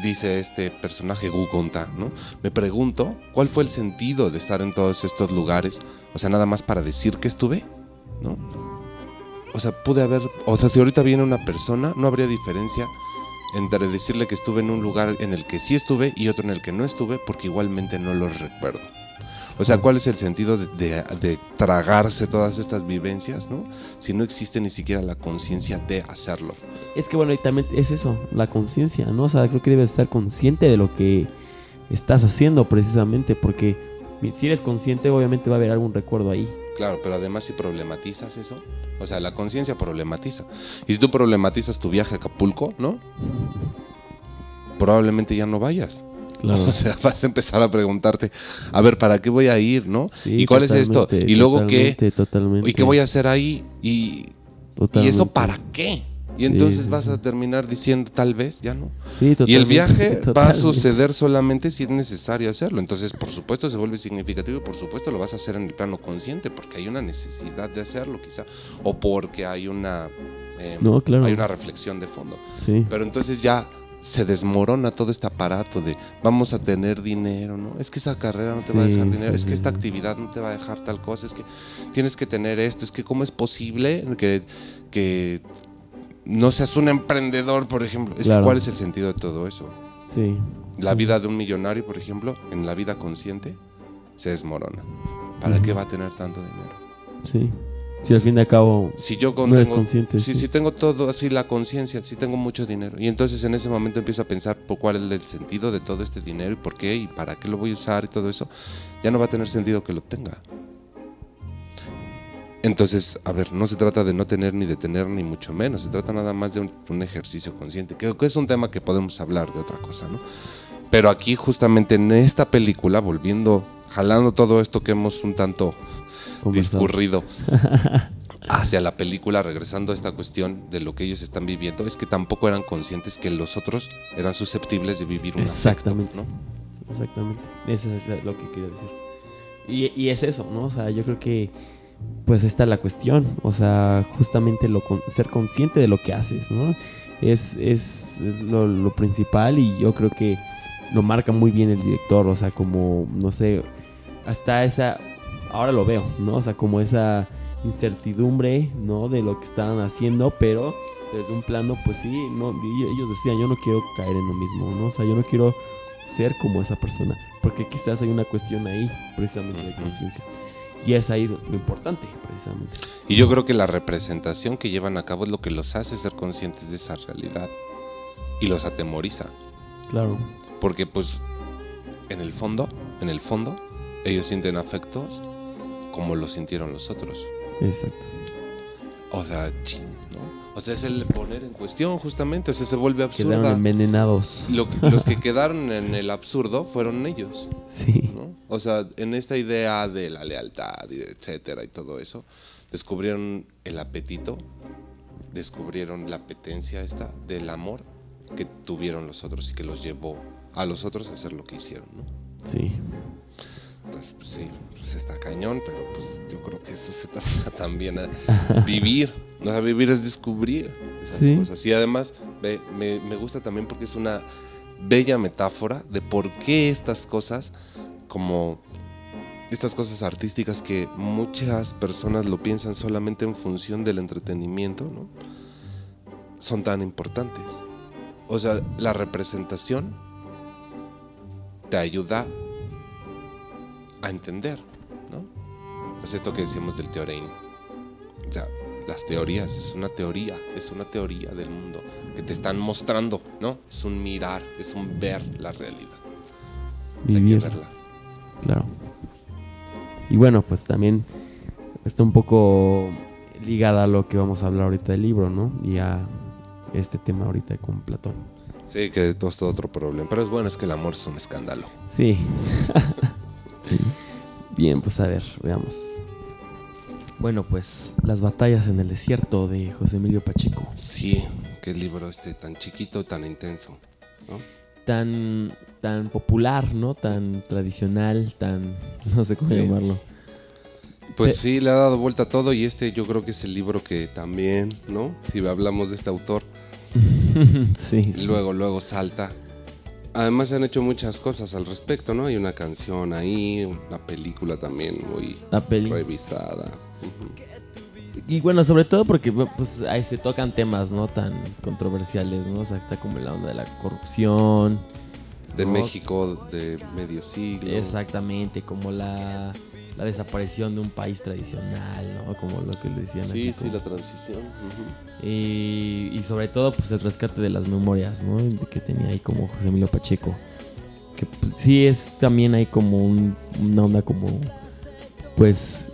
dice este personaje Gugonta, ¿no? Me pregunto cuál fue el sentido de estar en todos estos lugares, o sea, nada más para decir que estuve, ¿no? O sea, pude haber, o sea, si ahorita viene una persona, no habría diferencia entre decirle que estuve en un lugar en el que sí estuve y otro en el que no estuve, porque igualmente no lo recuerdo. O sea, ¿cuál es el sentido de, de- de tragarse todas estas vivencias, ¿no? Si no existe ni siquiera la conciencia de hacerlo. Es que bueno, y también es eso, la conciencia, ¿no? O sea, creo que debes estar consciente de lo que estás haciendo precisamente, porque si eres consciente, obviamente va a haber algún recuerdo ahí. Claro, pero además si problematizas eso, o sea, la conciencia problematiza. Y si tú problematizas tu viaje a Acapulco, ¿no? Probablemente ya no vayas. Claro. O sea, vas a empezar a preguntarte, a ver, ¿para qué voy a ir, no? Sí, ¿Y cuál es esto? ¿Y luego qué? totalmente. ¿Y qué voy a hacer ahí? ¿Y, ¿Y Totalmente. eso para qué? Y Sí, entonces sí, vas sí. a terminar diciendo, tal vez, ya no. Sí, totalmente. Y el viaje va a suceder solamente si es necesario hacerlo. Entonces, por supuesto, se vuelve significativo y por supuesto lo vas a hacer en el plano consciente porque hay una necesidad de hacerlo, quizá. O porque hay una, eh, No, claro. hay una reflexión de fondo. Sí. Pero entonces ya se desmorona todo este aparato de vamos a tener dinero, ¿no? Es que esa carrera no te va a dejar dinero, sí, es que esta actividad no te va a dejar tal cosa, es que tienes que tener esto, es que cómo es posible que, que no seas un emprendedor, por ejemplo. Es Claro. que cuál es el sentido de todo eso. Sí. La Sí. vida de un millonario, por ejemplo, en la vida consciente, se desmorona. ¿Para Ujú. qué va a tener tanto dinero? Sí. Si al fin y al cabo Si yo con- no tengo, consciente. si, sí. si tengo todo así, la conciencia, si tengo mucho dinero. Y entonces en ese momento empiezo a pensar por cuál es el sentido de todo este dinero y por qué y para qué lo voy a usar y todo eso, ya no va a tener sentido que lo tenga. Entonces, a ver, no se trata de no tener ni de tener ni mucho menos, se trata nada más de un, un ejercicio consciente, que, que es un tema que podemos hablar de otra cosa, ¿no? Pero aquí justamente en esta película, volviendo, jalando todo esto que hemos un tanto discurrido hacia la película, regresando a esta cuestión de lo que ellos están viviendo, es que tampoco eran conscientes que los otros eran susceptibles de vivir un Exactamente. afecto, ¿no? Exactamente. Eso es lo que quería decir. Y, y es eso, ¿no? O sea, yo creo que pues esta es la cuestión. O sea, justamente lo con- ser consciente de lo que haces, ¿no? Es, es, es lo, lo principal y yo creo que lo marca muy bien el director. O sea, como, no sé, hasta esa... Ahora lo veo, ¿no? O sea, como esa incertidumbre, ¿no? De lo que estaban haciendo, pero desde un plano, pues sí, no, ellos decían, yo no quiero caer en lo mismo, ¿no? O sea, yo no quiero ser como esa persona, porque quizás hay una cuestión ahí, precisamente de conciencia. Y es ahí lo importante, precisamente. Y yo creo que la representación que llevan a cabo es lo que los hace ser conscientes de esa realidad y los atemoriza. Claro, Porque pues en el fondo, en el fondo, ellos sienten afectos como lo sintieron los otros. exacto. O sea, chin, ¿no? O sea, es el poner en cuestión justamente, o sea, se vuelve Quedaron absurda. envenenados. Lo los que quedaron en el absurdo fueron ellos, Sí, ¿no? O sea, en esta idea de la lealtad y etcétera y todo eso, descubrieron el apetito, descubrieron la apetencia esta del amor que tuvieron los otros y que los llevó a los otros a hacer lo que hicieron, ¿no? sí. Pues, pues sí, pues está cañón, pero pues yo creo que esto se trata también a vivir. O sea, vivir es descubrir esas Sí. cosas. Y además ve, me, me gusta también porque es una bella metáfora de por qué estas cosas, como estas cosas artísticas que muchas personas lo piensan solamente en función del entretenimiento, ¿no? Son tan importantes. O sea, la representación te ayuda a entender, ¿no? Es esto que decíamos del teorema. O sea, las teorías, es una teoría, es una teoría del mundo que te están mostrando, ¿no? Es un mirar, es un ver la realidad. hay que verla. Claro. Y bueno, pues también está un poco ligada a lo que vamos a hablar ahorita del libro, ¿no? Y a este tema ahorita con Platón. Sí, que todo es todo otro problema. Pero es bueno, es que el amor es un escándalo. Sí. Bien, pues a ver, veamos. Bueno, pues las batallas en el desierto de José Emilio Pacheco. Sí, qué libro este tan chiquito, tan intenso. ¿no? Tan, tan popular, ¿no? Tan tradicional, tan... no sé cómo Sí. llamarlo. Pues Pe- sí, le ha dado vuelta a todo y este yo creo que es el libro que también, ¿no? Si hablamos de este autor, sí, sí. luego, luego salta. Además se han hecho muchas cosas al respecto, ¿no? Hay una canción ahí, una película también muy La peli. revisada. Y bueno, sobre todo porque pues ahí se tocan temas no tan controversiales, ¿no? O sea, está como la onda de la corrupción. De ¿no? México de medio siglo. Exactamente, como la, la desaparición de un país tradicional, ¿no? Como lo que le decían Sí, así. sí, como- la transición. y, y sobre todo, pues el rescate de las memorias, ¿no? Que tenía ahí como José Emilio Pacheco. Que pues, sí es también ahí como un- una onda como, pues,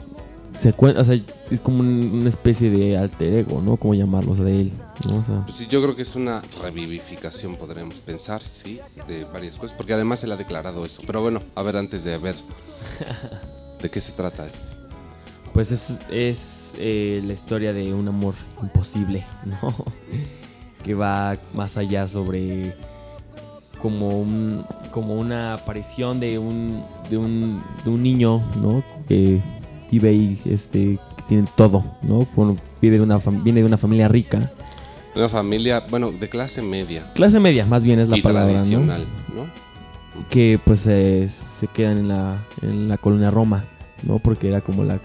se cuen- o sea, es como un- una especie de alter ego, ¿no? Como llamarlo, o sea, de él, ¿no? O sea, Pues sí, yo creo que es una revivificación, podríamos pensar, sí, de varias cosas, porque además él ha declarado eso. Pero bueno, a ver, antes de ver de qué se trata. pues es, es eh, la historia de un amor imposible, ¿no? que va más allá sobre como un como una aparición de un de un, de un niño, ¿no? Que vive ahí, este, que tiene todo, ¿no? Bueno, vive de una viene de una familia rica, Una familia, bueno, de clase media clase media, más bien es la y palabra, ¿no? tradicional, ¿no? que pues eh, se quedan en la, en la colonia Roma, ¿no? Porque era como la...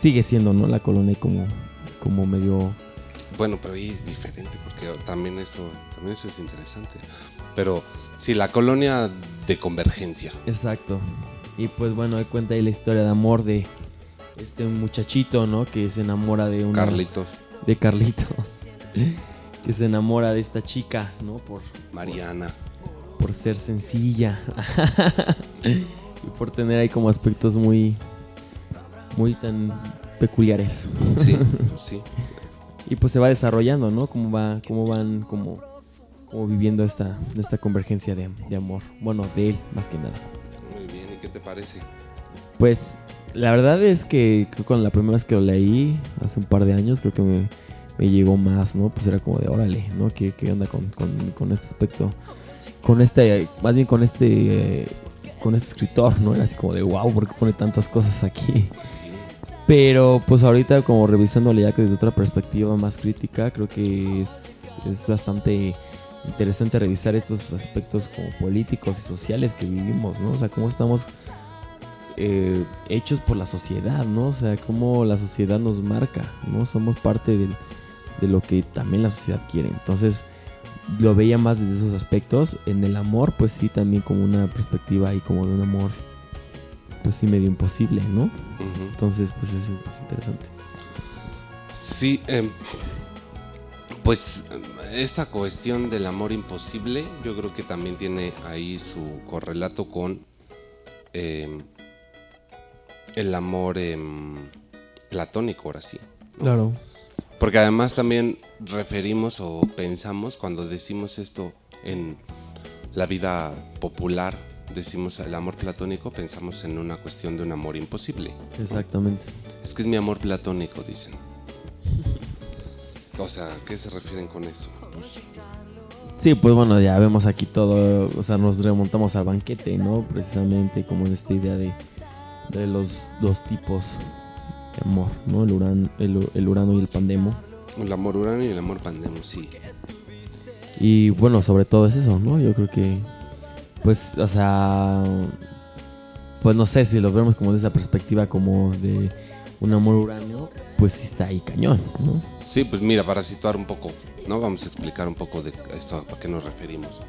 Sigue siendo, ¿no? La colonia como, como medio... Bueno, pero ahí es diferente, porque también eso, también eso es interesante. Pero sí, la colonia de convergencia. Exacto. Y pues bueno, ahí cuenta ahí la historia de amor de este muchachito, ¿no? Que se enamora de una... Carlitos, De Carlitos. que se enamora de esta chica, ¿no? Por, Mariana. por ser sencilla. y por tener ahí como aspectos muy... Muy tan peculiares. Sí, sí. Y pues se va desarrollando, ¿no? Cómo va, cómo van, como, como viviendo esta, esta convergencia de, de amor. Bueno, de él, más que nada. Muy bien, ¿y qué te parece? Pues la verdad es que creo que con la primera vez que lo leí, hace un par de años, creo que me, me llegó más, ¿no? Pues era como de, órale, ¿no? ¿Qué, qué onda con, con- con este aspecto? Con este, más bien con este, eh, con este escritor, ¿no? Era así como de, wow, ¿por qué pone tantas cosas aquí? Pero pues ahorita como revisándole ya que desde otra perspectiva más crítica, creo que es, es bastante interesante revisar estos aspectos como políticos y sociales que vivimos, ¿no? O sea, cómo estamos eh, hechos por la sociedad, ¿no? O sea, cómo la sociedad nos marca, ¿no? Somos parte del- de lo que también la sociedad quiere. Entonces, lo veía más desde esos aspectos. En el amor, pues sí, también como una perspectiva ahí como de un amor, pues sí, medio imposible, ¿no? Entonces, pues es, es interesante. Sí, em, pues esta cuestión del amor imposible, yo creo que también tiene ahí su correlato con em, el amor em, platónico, ahora sí. Claro. Porque además también referimos o pensamos cuando decimos esto en la vida popular, decimos el amor platónico, pensamos en una cuestión de un amor imposible. Exactamente. Es que es mi amor platónico, dicen. O sea, ¿qué se refieren con eso? Pues, Sí, pues bueno, ya vemos aquí todo, o sea, nos remontamos al banquete, ¿no? Precisamente como en esta idea de, de los dos tipos de amor, ¿no? El, uran, el, el urano y el pandemo. el amor urano y el amor pandemo, sí. Y bueno, sobre todo es eso, ¿no? Yo creo que, pues, o sea, pues no sé si lo vemos como desde esa perspectiva como de un amor uranio, pues sí está ahí cañón, ¿no? Sí, pues mira, para situar un poco, ¿no? Vamos a explicar un poco de esto, a qué nos referimos.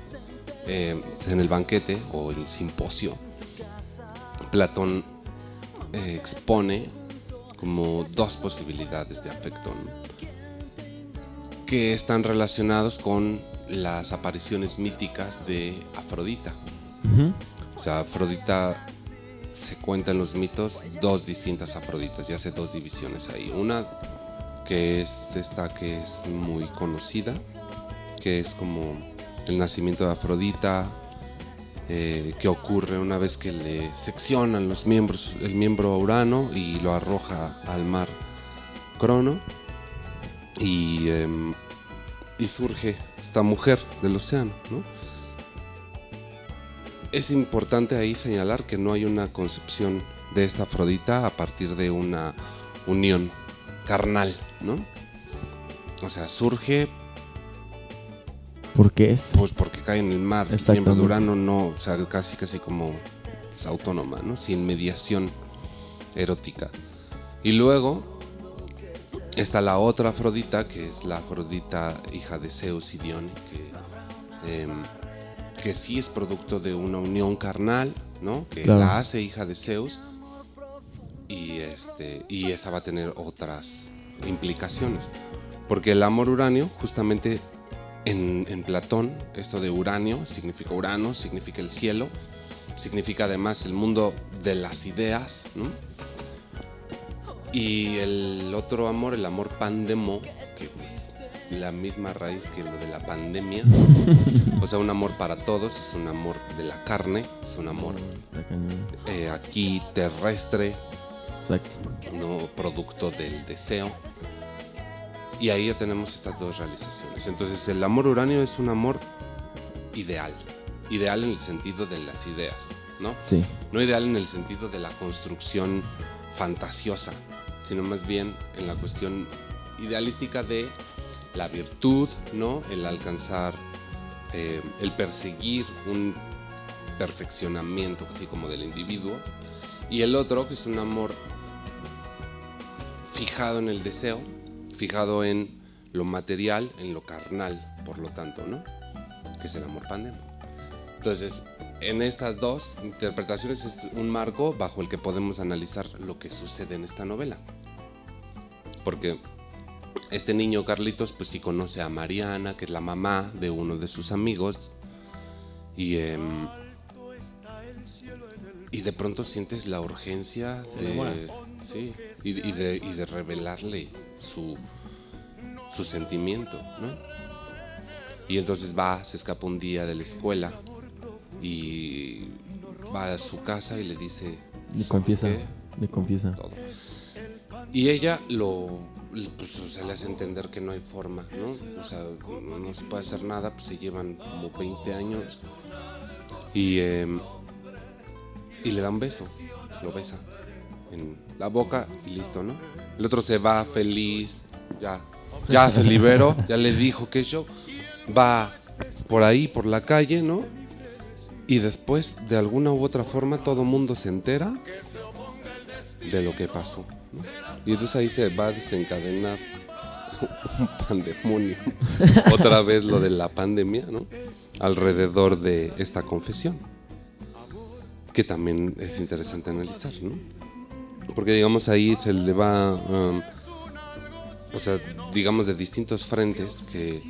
Eh, en el banquete o el simposio, Platón eh, expone como dos posibilidades de afecto, ¿no? que están relacionados con las apariciones míticas de Afrodita. O sea, Afrodita se cuenta en los mitos dos distintas Afroditas, ya hace dos divisiones ahí. Una que es esta que es muy conocida, que es como el nacimiento de Afrodita, eh, que ocurre una vez que le seccionan los miembros, el miembro a Urano y lo arroja al mar Crono. Y, em, y surge esta mujer del océano. ¿no? Es importante ahí señalar que no hay una concepción de esta Afrodita a partir de una unión carnal, ¿no? O sea, surge ¿Por qué es? pues porque cae en el mar. El miembro de Urano no, o sea, casi casi como es autónoma, ¿no? Sin mediación erótica. Y luego está la otra Afrodita, que es la Afrodita hija de Zeus y Dione, que, em, que sí es producto de una unión carnal, ¿no? Que Claro. la hace hija de Zeus. Y, este, y esa va a tener otras implicaciones. Porque el amor uranio, justamente en, en Platón, esto de uranio significa Urano, significa el cielo, significa además el mundo de las ideas, ¿no? Y el otro amor, el amor pandemo, que pues, la misma raíz que lo de la pandemia, o sea, un amor para todos, es un amor de la carne, es un amor cañón. eh, aquí terrestre, Exacto. no producto del deseo. Y ahí ya tenemos estas dos realizaciones. Entonces el amor uranio es un amor ideal. Ideal en el sentido de las ideas, ¿no? Sí. No ideal en el sentido de la construcción fantasiosa, sino más bien en la cuestión idealística de la virtud, ¿no? El alcanzar, eh, el perseguir un perfeccionamiento, así como del individuo. Y el otro, que es un amor fijado en el deseo, fijado en lo material, en lo carnal, por lo tanto, ¿no? Que es el amor pandemia. Entonces, en estas dos interpretaciones es un marco bajo el que podemos analizar lo que sucede en esta novela. Porque este niño Carlitos, pues sí conoce a Mariana, que es la mamá de uno de sus amigos, y, em, y de pronto sientes la urgencia de, sí, y, y de, y de revelarle su, su sentimiento, ¿no? Y entonces va, se escapa un día de la escuela y va a su casa y le dice, Le "¿Sabes confiesa. Le confiesa. todo. Y ella lo, pues, o sea, le hace entender que no hay forma, ¿no? O sea, no, no se puede hacer nada, pues se llevan como 20 años. Y, em, y le da un beso, lo besa en la boca y listo, ¿no? El otro se va feliz, ya, ya se liberó, ya le dijo que yo va por ahí, por la calle, ¿no? Y después, de alguna u otra forma, todo mundo se entera de lo que pasó. ¿no? Y entonces ahí se va a desencadenar un pandemonio. Otra vez lo de la pandemia, ¿no? Alrededor de esta confesión. Que también es interesante analizar, ¿no? Porque digamos ahí se le va, um, o sea, digamos de distintos frentes que,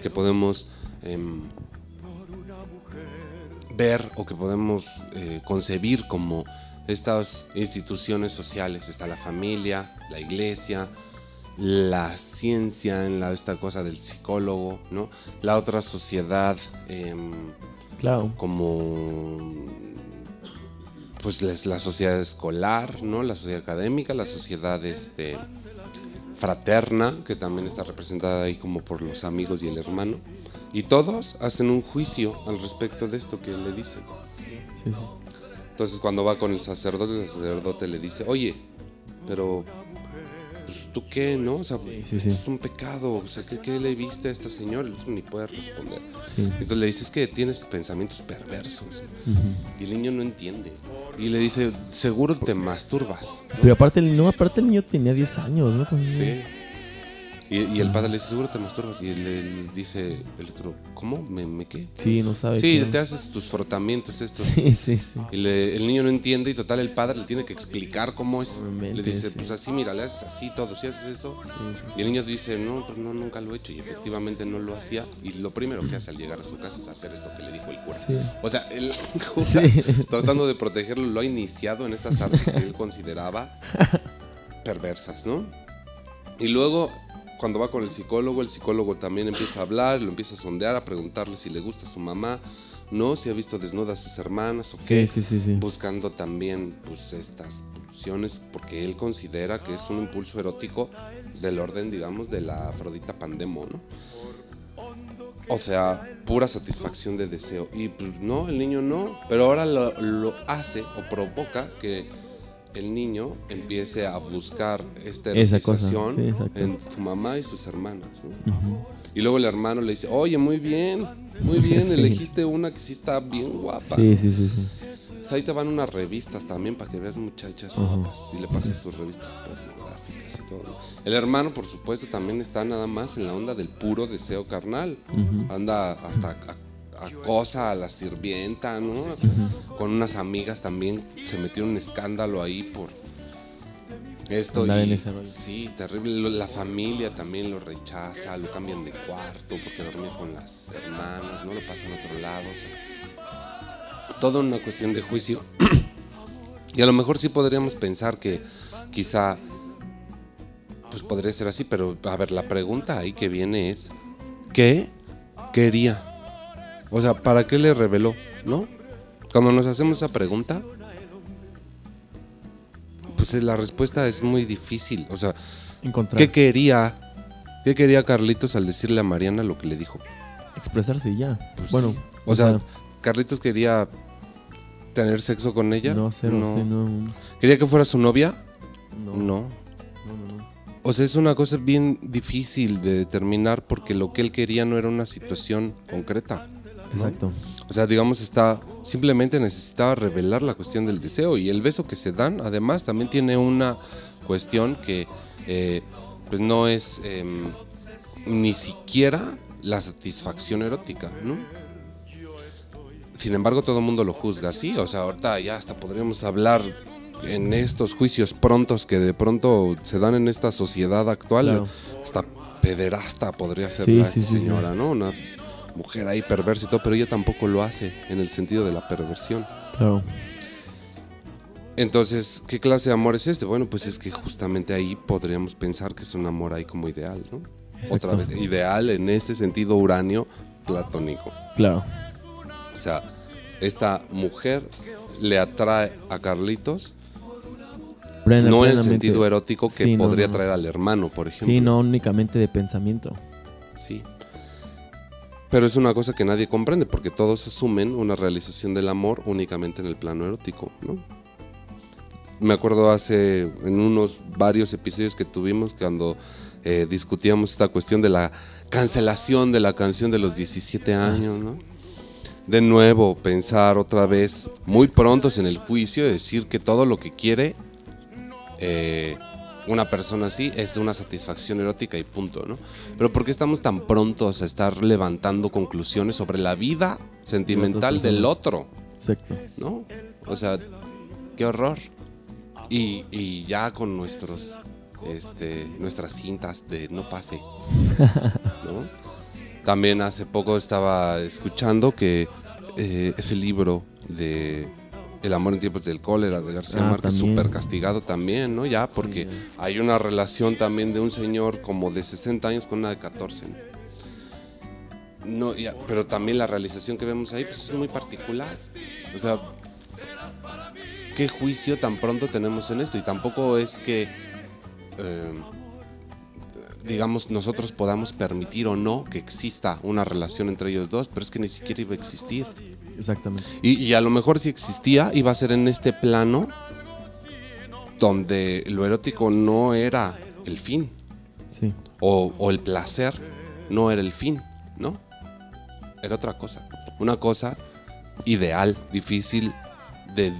que podemos em, ver o que podemos eh, concebir como estas instituciones sociales. Está la familia, la iglesia, la ciencia, en la, esta cosa del psicólogo, ¿no? La otra sociedad em, Claro. como pues la, la sociedad escolar, ¿no? La sociedad académica, la sociedad este fraterna, que también está representada ahí como por los amigos y el hermano. Y todos hacen un juicio al respecto de esto que le dicen. Sí, sí. Entonces cuando va con el sacerdote, el sacerdote le dice, oye, pero pues tú qué, ¿no? O sea, sí, es un pecado, o sea, ¿qué, qué le viste a esta señora? El otro ni puede responder. Entonces le dices que tienes pensamientos perversos. Y el niño no entiende. Y le dice, seguro te masturbas. Pero aparte, el- no, aparte el niño tenía 10 años, ¿no? Pues, Sí. Y, y el padre le dice, seguro te masturbas. Y él, él dice, el otro, ¿cómo? ¿Me, me qué? Sí, no sabe. Sí, qué. te haces tus frotamientos estos. Sí, sí, sí. Y le- el niño no entiende y total el padre le tiene que explicar cómo es. Obviamente, le dice, sí. pues así, mira, le haces así todo, si haces esto. Sí, sí. Y el niño dice, no, pues no, nunca lo he hecho. Y efectivamente no lo hacía. Y lo primero que hace al llegar a su casa es hacer esto que le dijo el cura. O sea, él cura, tratando de protegerlo, lo ha iniciado en estas artes que él consideraba perversas, ¿no? Y luego, cuando va con el psicólogo, el psicólogo también empieza a hablar, lo empieza a sondear, a preguntarle si le gusta a su mamá, no, si ha visto desnudas a sus hermanas o qué Sí, sí, sí, sí. buscando también pues estas pulsiones porque él considera que es un impulso erótico del orden digamos de la Afrodita Pandemo, ¿no? O sea, pura satisfacción de deseo. Y pues, no, el niño no, pero ahora lo, lo hace o provoca que el niño empiece a buscar esta erotización sí, en su mamá y sus hermanas. ¿no? Y luego el hermano le dice, oye, muy bien, muy bien, Sí. elegiste una que sí está bien guapa. Sí, sí, sí, sí. Pues ahí te van unas revistas también para que veas muchachas guapas y le pases sus revistas pornográficas y todo. ¿no? El hermano, por supuesto, también está nada más en la onda del puro deseo carnal. Anda hasta a- acosa a la sirvienta, ¿no? Con unas amigas también se metió un escándalo ahí por esto. Y- sí, terrible. La familia también lo rechaza, lo cambian de cuarto porque dormía con las hermanas, no lo pasan a otro lado. o sea, toda una cuestión de juicio. y a lo mejor sí podríamos pensar que quizá pues podría ser así, pero a ver, la pregunta ahí que viene es ¿qué quería? O sea, ¿para qué le reveló? ¿No? Cuando nos hacemos esa pregunta, pues eh, la respuesta es muy difícil. O sea, Encontrar. ¿qué quería? ¿Qué quería Carlitos al decirle a Mariana lo que le dijo? Expresarse y ya. Pues bueno, sí. o sea, Carlitos quería tener sexo con ella. no, cero, no. sí, no. ¿Quería que fuera su novia? No. no. No, no, no. O sea, es una cosa bien difícil de determinar porque lo que él quería no era una situación concreta. ¿No? Exacto. O sea, digamos, está simplemente necesitaba revelar la cuestión del deseo y el beso que se dan, además, también tiene una cuestión que eh, pues no es em, ni siquiera la satisfacción erótica, ¿no? Sin embargo, todo el mundo lo juzga así. O sea, ahorita ya hasta podríamos hablar en estos juicios prontos que de pronto se dan en esta sociedad actual. Claro. Hasta pederasta podría ser Sí, la sí, sí, señora, ¿no? Una mujer ahí perversa y todo, pero ella tampoco lo hace en el sentido de la perversión. Claro. Entonces, ¿qué clase de amor es este? Bueno, pues es que justamente ahí podríamos pensar que es un amor ahí como ideal, ¿no? Otra vez, ideal en este sentido uranio platónico. Claro. O sea, esta mujer le atrae a Carlitos, Plena- no en el sentido erótico que Sí, podría no. atraer al hermano, por ejemplo. Sí, no únicamente de pensamiento. Sí. Pero es una cosa que nadie comprende porque todos asumen una realización del amor únicamente en el plano erótico, ¿no? Me acuerdo hace en unos varios episodios que tuvimos cuando eh, discutíamos esta cuestión de la cancelación de la canción de los 17 años, ¿no? De nuevo, pensar otra vez, muy prontos en el juicio, decir que todo lo que quiere eh, una persona así es una satisfacción erótica y punto, ¿no? Pero ¿por qué estamos tan prontos a estar levantando conclusiones sobre la vida sentimental del otro, Exacto. ¿no? O sea, qué horror. Y, y ya con nuestros, este, nuestras cintas de no pase, ¿no? También hace poco estaba escuchando que eh, ese libro de El amor en tiempos del cólera de García Ah, Márquez, súper castigado también, ¿no? Ya, porque hay una relación también de un señor como de 60 años con una de 14. ¿no? No, ya, pero también la realización que vemos ahí pues, es muy particular. O sea, ¿qué juicio tan pronto tenemos en esto? Y tampoco es que, eh, digamos, nosotros podamos permitir o no que exista una relación entre ellos dos, pero es que ni siquiera iba a existir. Exactamente. Y, y a lo mejor si existía, iba a ser en este plano donde lo erótico no era el fin, Sí. o, o el placer no era el fin, ¿no? Era otra cosa. Una cosa ideal, difícil de,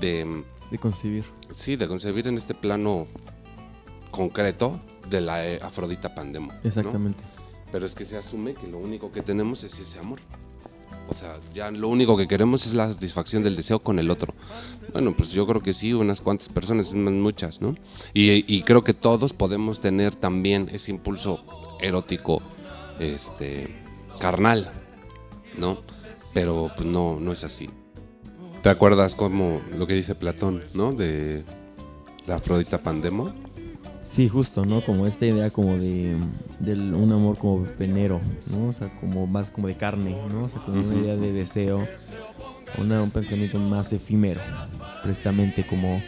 de De concebir. sí, de concebir en este plano concreto, de la eh, Afrodita Pandemo. ¿no? Exactamente. Pero es que se asume que lo único que tenemos es ese amor. O sea, ya lo único que queremos es la satisfacción del deseo con el otro. Bueno, pues yo creo que sí, unas cuantas personas, muchas, ¿no? Y, y creo que todos podemos tener también ese impulso erótico, este, carnal, ¿no? Pero pues no, no es así. ¿Te acuerdas como lo que dice Platón, ¿no? De la Afrodita Pandemo. Sí, justo, ¿no? Como esta idea como de, un amor como venero, ¿no? O sea, como más como de carne, ¿no? O sea, como una idea de deseo, una- un pensamiento más efímero, precisamente como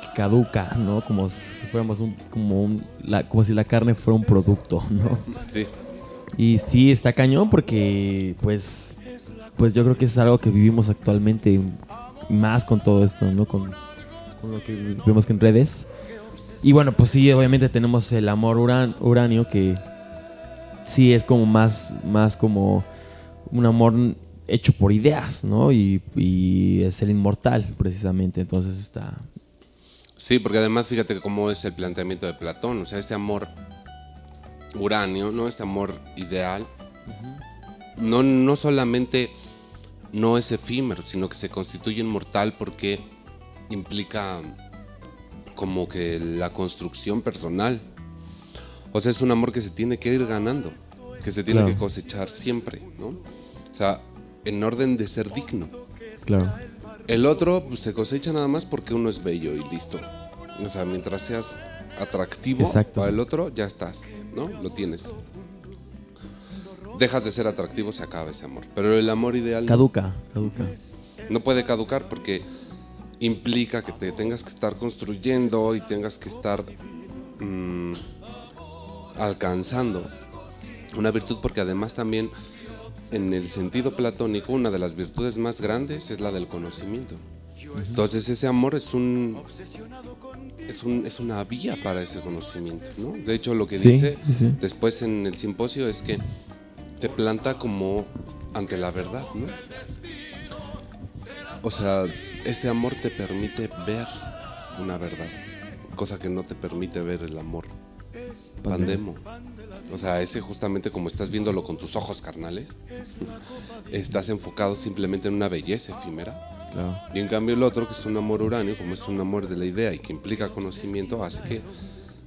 que caduca, ¿no? Como si fuéramos un, como un, la, como si la carne fuera un producto, ¿no? Sí. Y sí, está cañón porque, pues, pues yo creo que es algo que vivimos actualmente más con todo esto, ¿no? Con, con lo que vemos que en redes. Y bueno, pues sí, obviamente tenemos el amor uran- uranio que sí es como más, más como un amor hecho por ideas, ¿no? Y, y es el inmortal, precisamente. Entonces está... Sí, porque además fíjate cómo es el planteamiento de Platón, o sea, este amor uranio, ¿no? Este amor ideal, no, no solamente no es efímero, sino que se constituye inmortal porque implica como que la construcción personal. O sea, es un amor que se tiene que ir ganando, que se tiene Claro. que cosechar siempre, ¿no? O sea, en orden de ser digno. Claro. El otro pues, se cosecha nada más porque uno es bello y listo. O sea, mientras seas atractivo Exacto. para el otro, ya estás, ¿no? Lo tienes. Dejas de ser atractivo, se acaba ese amor. Pero el amor ideal Caduca, caduca. no puede caducar porque implica que te tengas que estar construyendo y tengas que estar mm, alcanzando una virtud porque además también en el sentido platónico una de las virtudes más grandes es la del conocimiento. Entonces ese amor es un es, un, es una vía para ese conocimiento, ¿no? De hecho lo que Sí, dice sí, sí. después en el simposio es que te planta como ante la verdad, ¿no? O sea, este amor te permite ver una verdad, cosa que no te permite ver el amor pandemo. O sea, ese justamente como estás viéndolo con tus ojos carnales, estás enfocado simplemente en una belleza efímera. Claro. Y en cambio el otro, que es un amor uranio, como es un amor de la idea y que implica conocimiento, hace que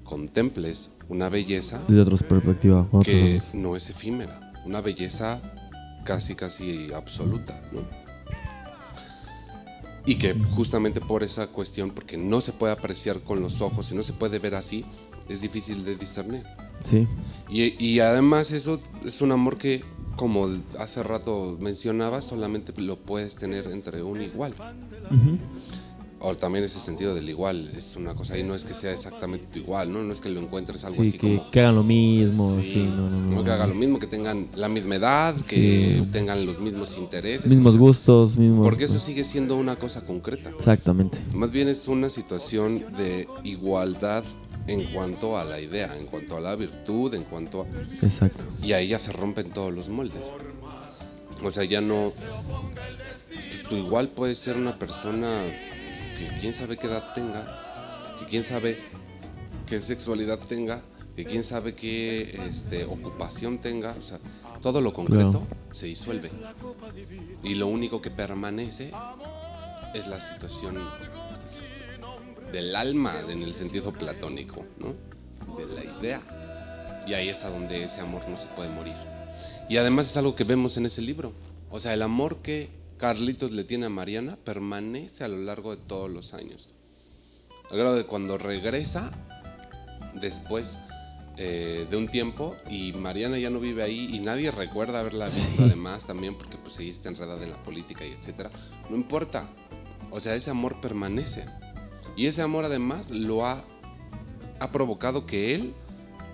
contemples una belleza Desde otra perspectiva. que no es efímera, una belleza casi casi absoluta, ¿no? Y que justamente por esa cuestión, porque no se puede apreciar con los ojos y no se puede ver así, es difícil de discernir. Sí, Y, y además eso es un amor que, como hace rato mencionaba, solamente lo puedes tener entre un igual. O también ese sentido del igual, es una cosa y no es que sea exactamente tu igual, ¿no? No es que lo encuentres algo sí así que, como... que hagan lo mismo. Sí, Sí, no, no, no. que hagan lo mismo, que tengan la misma edad, que Sí. tengan los mismos intereses. Mismos o sea, gustos, mismos. Porque eso sigue siendo una cosa concreta. Exactamente. Más bien es una situación de igualdad en cuanto a la idea, en cuanto a la virtud, en cuanto a... Exacto. Y ahí ya se rompen todos los moldes. O sea, ya no... pues, tú igual puedes ser una persona que quién sabe qué edad tenga, que quién sabe qué sexualidad tenga, que quién sabe qué este, ocupación tenga. O sea, todo lo concreto Claro. se disuelve. Y lo único que permanece es la situación del alma en el sentido platónico, ¿no? De la idea. Y ahí es a donde ese amor no se puede morir. Y además es algo que vemos en ese libro. O sea, el amor que Carlitos le tiene a Mariana permanece a lo largo de todos los años. Al grado de cuando regresa, después eh, de un tiempo, y Mariana ya no vive ahí y nadie recuerda haberla visto además también porque pues ella está enredada en la política y etcétera. No importa. O sea, ese amor permanece. Y ese amor además lo ha, ha provocado que él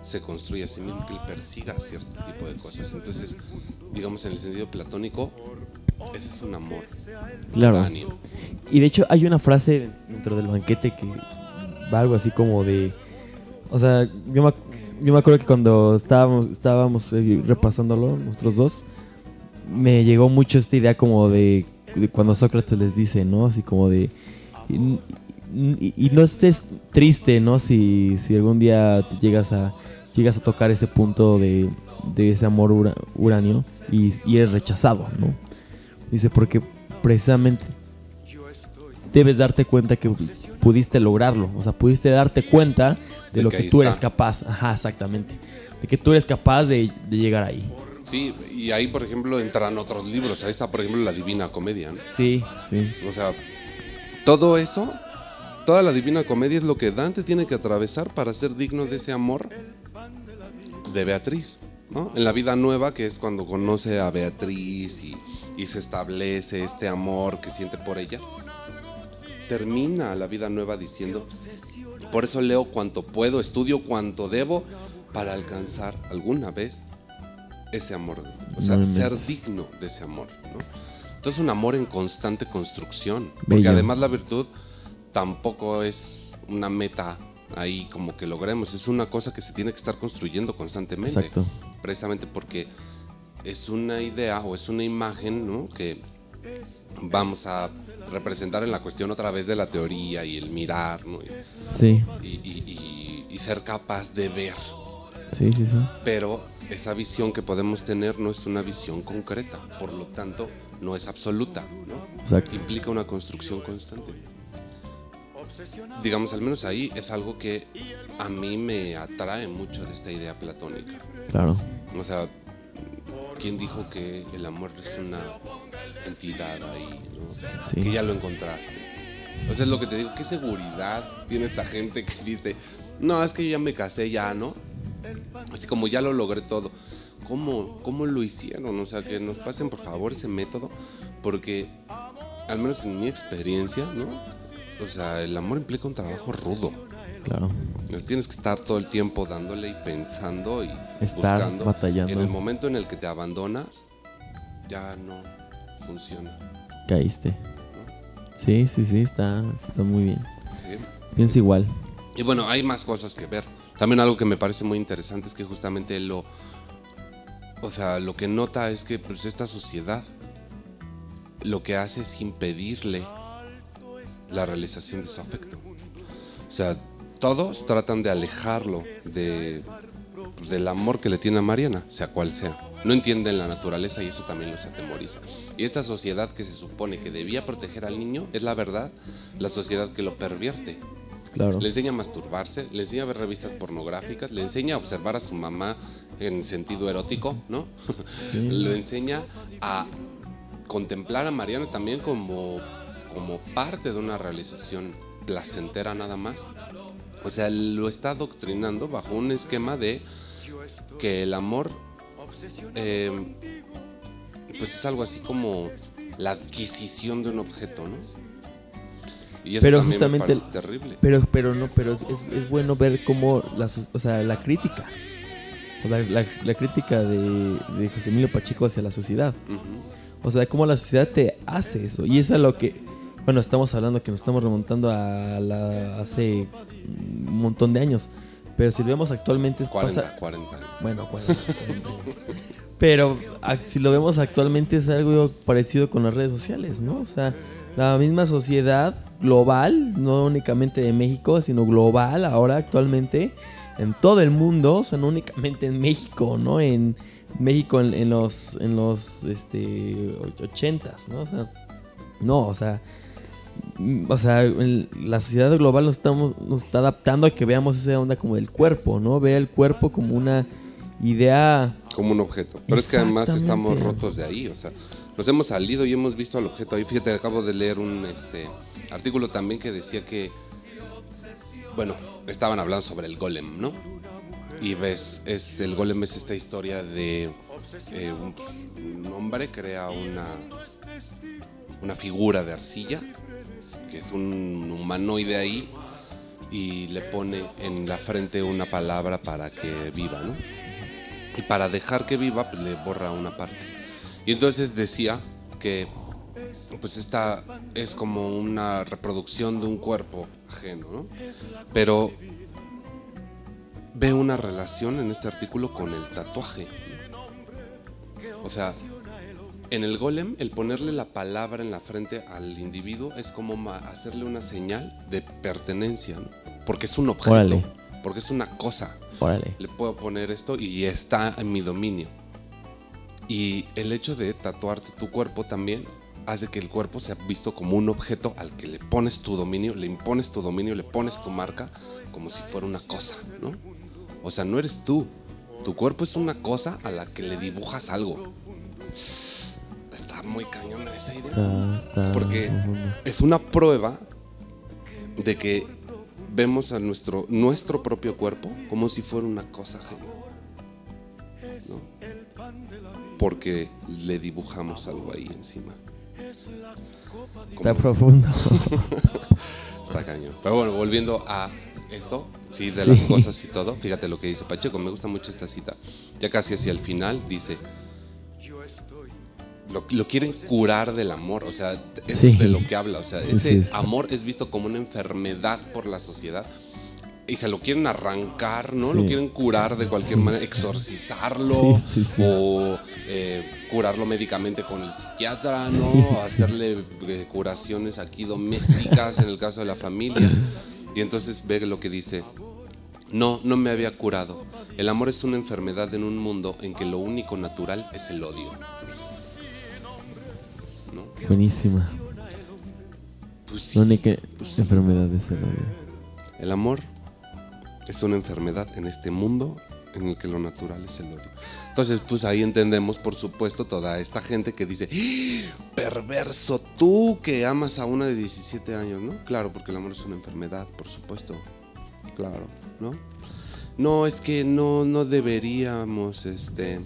se construya a sí mismo, que él persiga cierto tipo de cosas. Entonces, digamos en el sentido platónico, ese es un amor. Claro. Y de hecho hay una frase dentro del banquete que va algo así como de... O sea, yo me, yo me acuerdo que cuando estábamos, estábamos eh, repasándolo, nosotros dos, me llegó mucho esta idea como de, de cuando Sócrates les dice, ¿no? Así como de... y, y no estés triste, ¿no? Si, si algún día te llegas a llegas a tocar ese punto de, de ese amor ura- uranio y, y eres rechazado, ¿no? Dice, porque precisamente debes darte cuenta que pudiste lograrlo, o sea, pudiste darte cuenta de, De lo que tú eres capaz, ajá, exactamente, de que tú eres capaz de, de llegar ahí. Sí, y ahí, por ejemplo, entran otros libros. Ahí está, por ejemplo, la Divina Comedia. ¿no? Sí, sí, O sea, todo eso, toda la Divina Comedia es lo que Dante tiene que atravesar para ser digno de ese amor de Beatriz. ¿no? En la vida nueva, que es cuando conoce a Beatriz y, y se establece este amor que siente por ella, termina la vida nueva diciendo, por eso leo cuanto puedo, estudio cuanto debo para alcanzar alguna vez ese amor. O sea, No ser digno de ese amor. ¿no? Entonces un amor en constante construcción. Porque Bello. además la virtud tampoco es una meta ahí como que logremos. Es una cosa que se tiene que estar construyendo constantemente. exacto. Precisamente porque es una idea o es una imagen ¿no? que vamos a representar en la cuestión otra vez de la teoría y el mirar ¿no? y, Sí, y- y- y ser capaz de ver. sí, sí, sí. Pero esa visión que podemos tener no es una visión concreta, por lo tanto no es absoluta, ¿no? Exacto. implica una construcción constante. Digamos, al menos ahí es algo que a mí me atrae mucho de esta idea platónica. Claro. O sea, ¿quién dijo que el amor es una entidad ahí? ¿no? Sí. Que ya lo encontraste. O sea, es lo que te digo, ¿qué seguridad tiene esta gente que dice, no, es que yo ya me casé, ya, ¿no? Así como ya lo logré todo. ¿Cómo, ¿Cómo lo hicieron? O sea, que nos pasen por favor ese método, porque al menos en mi experiencia, ¿no? O sea, el amor implica un trabajo rudo. Claro. Tienes que estar todo el tiempo dándole y pensando y Estar buscando. batallando. En el momento en el que te abandonas, ya no funciona. Caíste. Sí, sí, sí, está, está muy bien. ¿sí? Pienso igual. Y bueno, hay más cosas que ver. También algo que me parece muy interesante es que justamente lo. O sea, lo que nota es que pues, esta sociedad lo que hace es impedirle la realización de su afecto. O sea, todos tratan de alejarlo de, del amor que le tiene a Mariana, sea cual sea. No entienden la naturaleza y eso también los atemoriza. Y esta sociedad que se supone que debía proteger al niño es la verdad, la sociedad que lo pervierte. Claro. Le enseña a masturbarse, le enseña a ver revistas pornográficas, le enseña a observar a su mamá en sentido erótico, ¿no? Sí. Lo enseña a contemplar a Mariana también como, como parte de una realización placentera nada más. O sea, lo está adoctrinando bajo un esquema de que el amor eh, pues es algo así como la adquisición de un objeto, ¿no? Y eso Pero justamente me terrible. Pero, pero no, pero es, es- bueno ver cómo la, o sea, la crítica. La, la crítica de, de José Emilio Pacheco hacia la sociedad. O sea, cómo la sociedad te hace eso. Y eso es lo que, bueno, estamos hablando que nos estamos remontando a la, hace un montón de años. Pero si lo vemos actualmente es 40, pasa- 40 años. Bueno, 40, 40 años. Pero si lo vemos actualmente es algo parecido con las redes sociales, ¿no? O sea, la misma sociedad global, no únicamente de México, sino global ahora actualmente en todo el mundo, o sea, no únicamente en México, ¿no? En México en, en los en los este ochentas, ¿no? O sea, no, o sea, o sea, en la sociedad global nos estamos nos está adaptando a que veamos esa onda como del cuerpo, ¿no? Ver el cuerpo como una idea Como un objeto. Pero es que además estamos rotos de ahí. O sea, nos hemos salido y hemos visto al objeto ahí. Fíjate, acabo de leer un este, artículo también que decía que, bueno, estaban hablando sobre el golem, ¿no? Y ves, es, el golem es esta historia de eh, un, pues, un hombre crea una, una figura de arcilla, que es un humanoide ahí, y le pone en la frente una palabra para que viva, ¿no? Y para dejar que viva, pues le borra una parte. Y entonces decía que pues esta es como una reproducción de un cuerpo ajeno, ¿no? Pero ve una relación en este artículo con el tatuaje. O sea, En el golem, el ponerle la palabra en la frente al individuo es como hacerle una señal de pertenencia, ¿no? porque es un objeto, Órale. porque es una cosa. Órale. Le puedo poner esto y está en mi dominio. Y el hecho de tatuarte tu cuerpo también hace que el cuerpo sea visto como un objeto al que le pones tu dominio, le impones tu dominio, le pones tu marca como si fuera una cosa, ¿no? O sea, no eres tú. Tu cuerpo es una cosa a la que le dibujas algo. Muy cañona esa idea. Está, está Porque es una prueba de que vemos a nuestro, nuestro propio cuerpo como si fuera una cosa ajena. ¿no? Porque le dibujamos algo ahí encima. Está Como- profundo. Está cañón. Pero bueno, volviendo a esto, sí, de Sí. las cosas y todo, fíjate lo que dice Pacheco, me gusta mucho esta cita. Ya casi hacia el final dice, lo, lo quieren curar del amor, o sea, es Sí. de lo que habla, o sea, este es. amor es visto como una enfermedad por la sociedad. Y se lo quieren arrancar, ¿no? Sí. Lo quieren curar de cualquier Sí. manera, exorcizarlo sí. o eh, curarlo médicamente con el psiquiatra, ¿no? Hacerle eh, curaciones aquí domésticas en el caso de la familia. Y entonces ve lo que dice. No, no me había curado. El amor es una enfermedad en un mundo en que lo único natural es el odio. Buenísima. Pues sí, La única pues sí. enfermedad es el odio. El amor es una enfermedad en este mundo en el que lo natural es el odio. Entonces, pues ahí entendemos, por supuesto, toda esta gente que dice, ¡Ah! perverso, tú que amas a una de 17 años, ¿no? Claro, porque el amor es una enfermedad, por supuesto. Claro, ¿no? No, es que no, no deberíamos, este...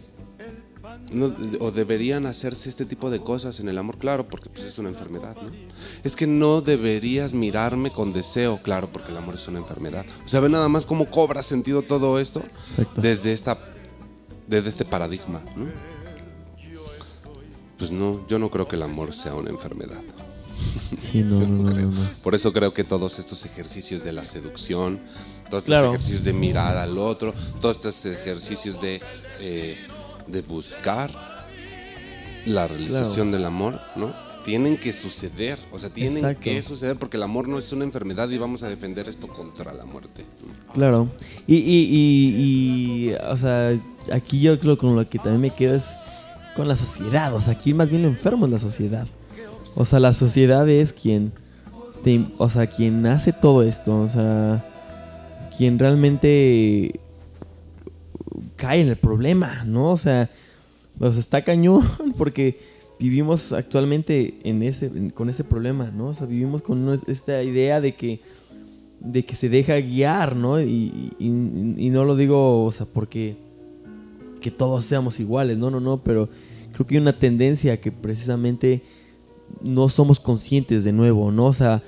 no- o deberían hacerse este tipo de cosas en el amor, claro, porque pues, es una enfermedad, ¿no? Es que no deberías mirarme con deseo, claro, porque el amor es una enfermedad. O sea, ve nada más cómo cobra sentido todo esto Exacto. desde esta desde este paradigma, ¿no? Pues no, yo no creo que el amor sea una enfermedad. Sí, no, no. Por eso creo que todos estos ejercicios de la seducción, todos Claro. estos ejercicios de mirar al otro, todos estos ejercicios de, eh, de buscar la realización del amor, ¿no? Tienen que suceder, o sea, tienen Exacto. que suceder porque el amor no es una enfermedad y vamos a defender esto contra la muerte. Claro. Y, y, y, y, o sea, aquí yo creo con lo que también me quedo es con la sociedad. O sea, aquí más bien lo enfermo es la sociedad. O sea, la sociedad es quien, te- o sea, quien hace todo esto. O sea, quien realmente cae en el problema, ¿no? O sea, pues está cañón porque vivimos actualmente en ese, con ese problema, ¿no? O sea, vivimos con esta idea de que de que se deja guiar, ¿no? Y, no lo digo, o sea, porque que todos seamos iguales, no, no, no, pero creo que hay una tendencia que precisamente no somos conscientes de nuevo, ¿no? O sea,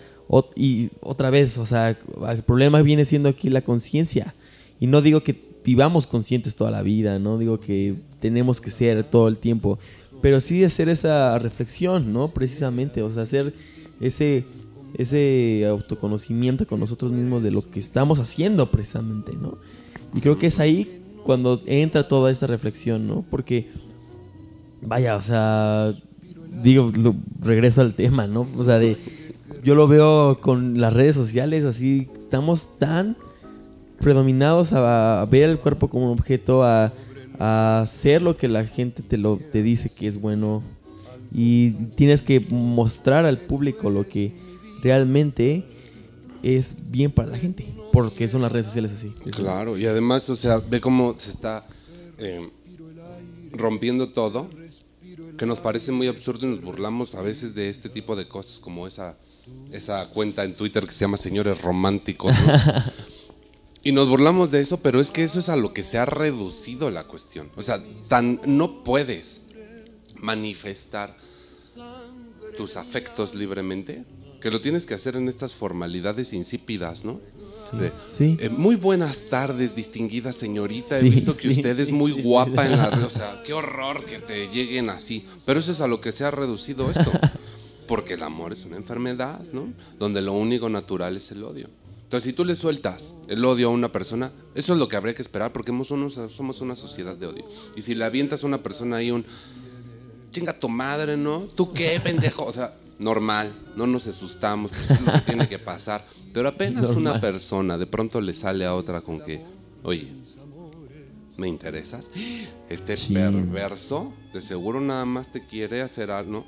y otra vez, o sea, el problema viene siendo aquí la conciencia. Y no digo que vivamos conscientes toda la vida, no digo que tenemos que ser todo el tiempo, pero sí hacer esa reflexión, ¿no? Precisamente, o sea, hacer ese ese autoconocimiento con nosotros mismos de lo que estamos haciendo precisamente, ¿no? Y creo que es ahí cuando entra toda esta reflexión, ¿no? Porque, vaya, o sea, digo, regreso al tema, ¿no? O sea, de, yo lo veo con las redes sociales, así, estamos tan predominados a, a ver el cuerpo como un objeto, a, a hacer lo que la gente te, lo, te dice que es bueno. Y tienes que mostrar al público lo que realmente es bien para la gente. Porque son las redes sociales así. Claro, y además, o sea, ve cómo se está eh, rompiendo todo, que nos parece muy absurdo y nos burlamos a veces de este tipo de cosas, como esa, esa cuenta en Twitter que se llama Señores Románticos. ¿no? y nos burlamos de eso, pero es que eso es a lo que se ha reducido la cuestión. O sea, tan no puedes manifestar tus afectos libremente, que lo tienes que hacer en estas formalidades insípidas, ¿no? De, Sí. eh, muy buenas tardes, distinguida señorita. Sí, He visto que usted es muy guapa en la. O sea, qué horror que te lleguen así. Pero eso es a lo que se ha reducido esto. Porque el amor es una enfermedad, ¿no? Donde lo único natural es el odio. Entonces, si tú le sueltas el odio a una persona, eso es lo que habría que esperar, porque somos, unos- somos una sociedad de odio. Y si le avientas a una persona ahí un chinga tu madre, ¿no? ¿Tú qué, pendejo? O sea, normal, no nos asustamos, pues es lo que tiene que pasar. Pero apenas una Normal. persona de pronto le sale a otra con que, oye, ¿me interesas? Este Sí. perverso de seguro nada más te quiere hacer algo, ¿no?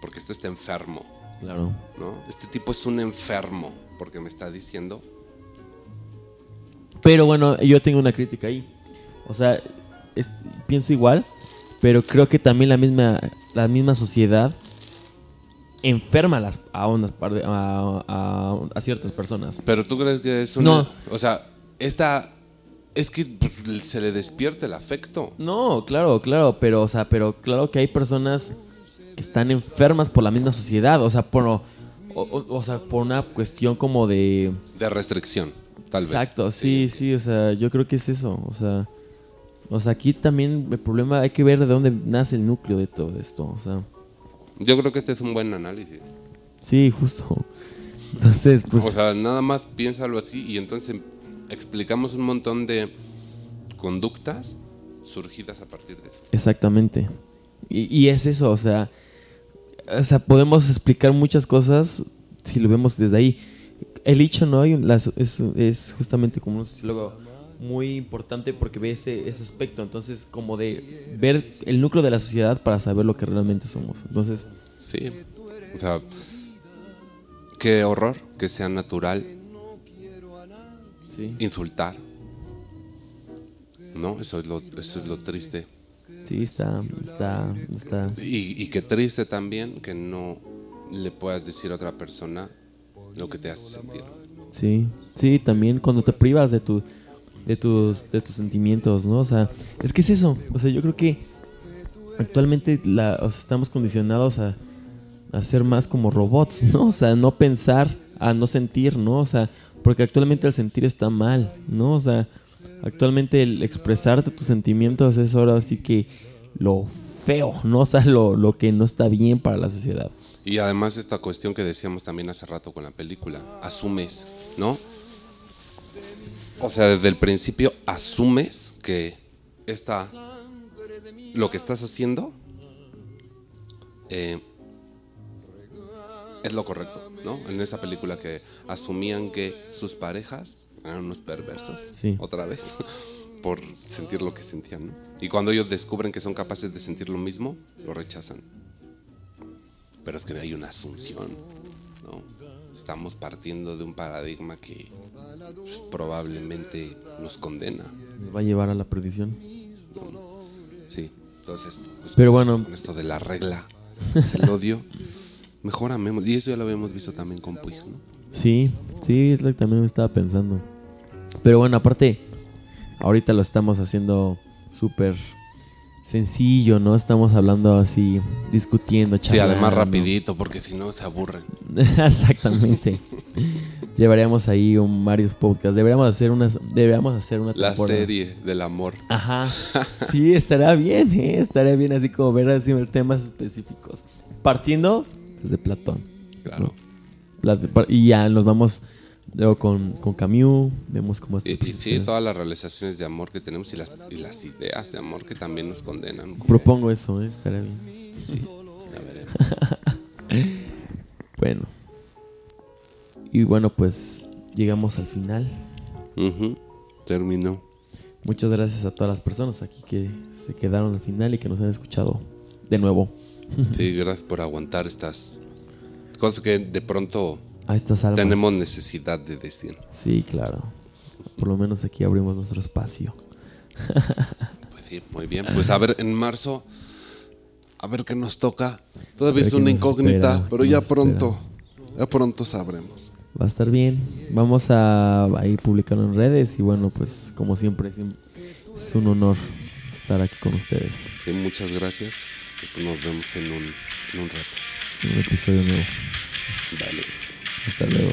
Porque esto está enfermo, Claro. ¿no? Este tipo es un enfermo, porque me está diciendo, Pero bueno, yo tengo una crítica ahí. O sea, es- pienso igual, pero creo que también la misma, la misma sociedad enferma a, las, a, unas par de- a, a- a ciertas personas. pero tú crees que es una... No. O sea, esta... Es que pues, se le despierta el afecto. No, claro, claro, pero, o sea, pero claro que hay personas que están enfermas por la misma sociedad, o sea, por, o, o- o sea, por una cuestión como de... De restricción, tal vez. Exacto, sí, sí, o sea, yo creo que es eso, o sea, o sea, aquí también el problema hay que ver de dónde nace el núcleo de todo esto, o sea, Yo creo que este es un buen análisis. sí, justo. Entonces, pues, o sea, nada más piénsalo así y entonces explicamos un montón de conductas surgidas a partir de eso. exactamente. Y, y es eso, o sea, o sea, podemos explicar muchas cosas si lo vemos desde ahí. El hecho, ¿no? Hay un- las- es, es justamente como un sociólogo muy importante porque ve ese, ese aspecto, entonces, como de ver el núcleo de la sociedad para saber lo que realmente somos. Entonces, Sí. O sea, qué horror que sea natural sí. insultar. ¿No? Eso es lo, eso es lo triste. Sí, está, está, está. Y, y qué triste también que no le puedas decir a otra persona lo que te hace sentir. Sí, sí, también cuando te privas de tu, de tus, de tus sentimientos, ¿no? O sea, es que es eso. O sea, yo creo que actualmente la, o sea, estamos condicionados a, a ser más como robots, ¿no? O sea, no pensar, a no sentir, ¿no? O sea, porque actualmente el sentir está mal, ¿no? O sea, actualmente el expresarte tus sentimientos es ahora sí que lo feo, ¿no? O sea, lo, lo que no está bien para la sociedad. Y además esta cuestión que decíamos también hace rato con la película, asumes, ¿no? O sea, desde el principio asumes que esta, lo que estás haciendo eh, es lo correcto, ¿no? En esa película que asumían que sus parejas eran unos perversos, Sí. otra vez, por sentir lo que sentían, ¿no? Y cuando ellos descubren que son capaces de sentir lo mismo, lo rechazan. Pero es que hay una asunción, ¿no? Estamos partiendo de un paradigma que pues, probablemente nos condena, Me va a llevar a la perdición. sí. Entonces, pues, Pero bueno. con esto de la regla, es el odio, mejor amemos. Y eso ya lo habíamos visto también con Puig, ¿no? Sí, sí, es lo que también me estaba pensando. Pero bueno, aparte, ahorita lo estamos haciendo súper sencillo, ¿no? Estamos hablando así, discutiendo, Sí, además charlando. rapidito, porque si no se aburren. Exactamente. Llevaríamos ahí un varios podcasts. Deberíamos hacer unas, deberíamos hacer una La temporada. serie del amor. Ajá. Sí, estaría bien, ¿eh? Estaría bien así como ver así temas específicos. Partiendo desde Platón. Claro. Y ya nos vamos luego con, con Camus, vemos cómo Y, y sí, todas las realizaciones de amor que tenemos y las, y las ideas de amor que también nos condenan. Propongo eso, ¿eh? estaría bien. Veremos. Bueno. Y bueno, pues llegamos al final. Ujú, Terminó. Muchas gracias a todas las personas aquí que se quedaron al final y que nos han escuchado de nuevo. Sí, gracias por aguantar estas cosas que de pronto A estas almas. tenemos necesidad de decir. Sí, claro. Por lo menos aquí abrimos nuestro espacio. Pues sí, muy bien. Pues a ver, en marzo, a ver qué nos toca. Todavía A es una incógnita, espera, pero ya pronto, ya pronto sabremos. Va a estar bien. Vamos a ahí publicarlo en redes y bueno, pues como siempre siem- es un honor estar aquí con ustedes Sí, muchas gracias. Nos vemos en un, en un rato. en un episodio nuevo. Vale. Hasta luego.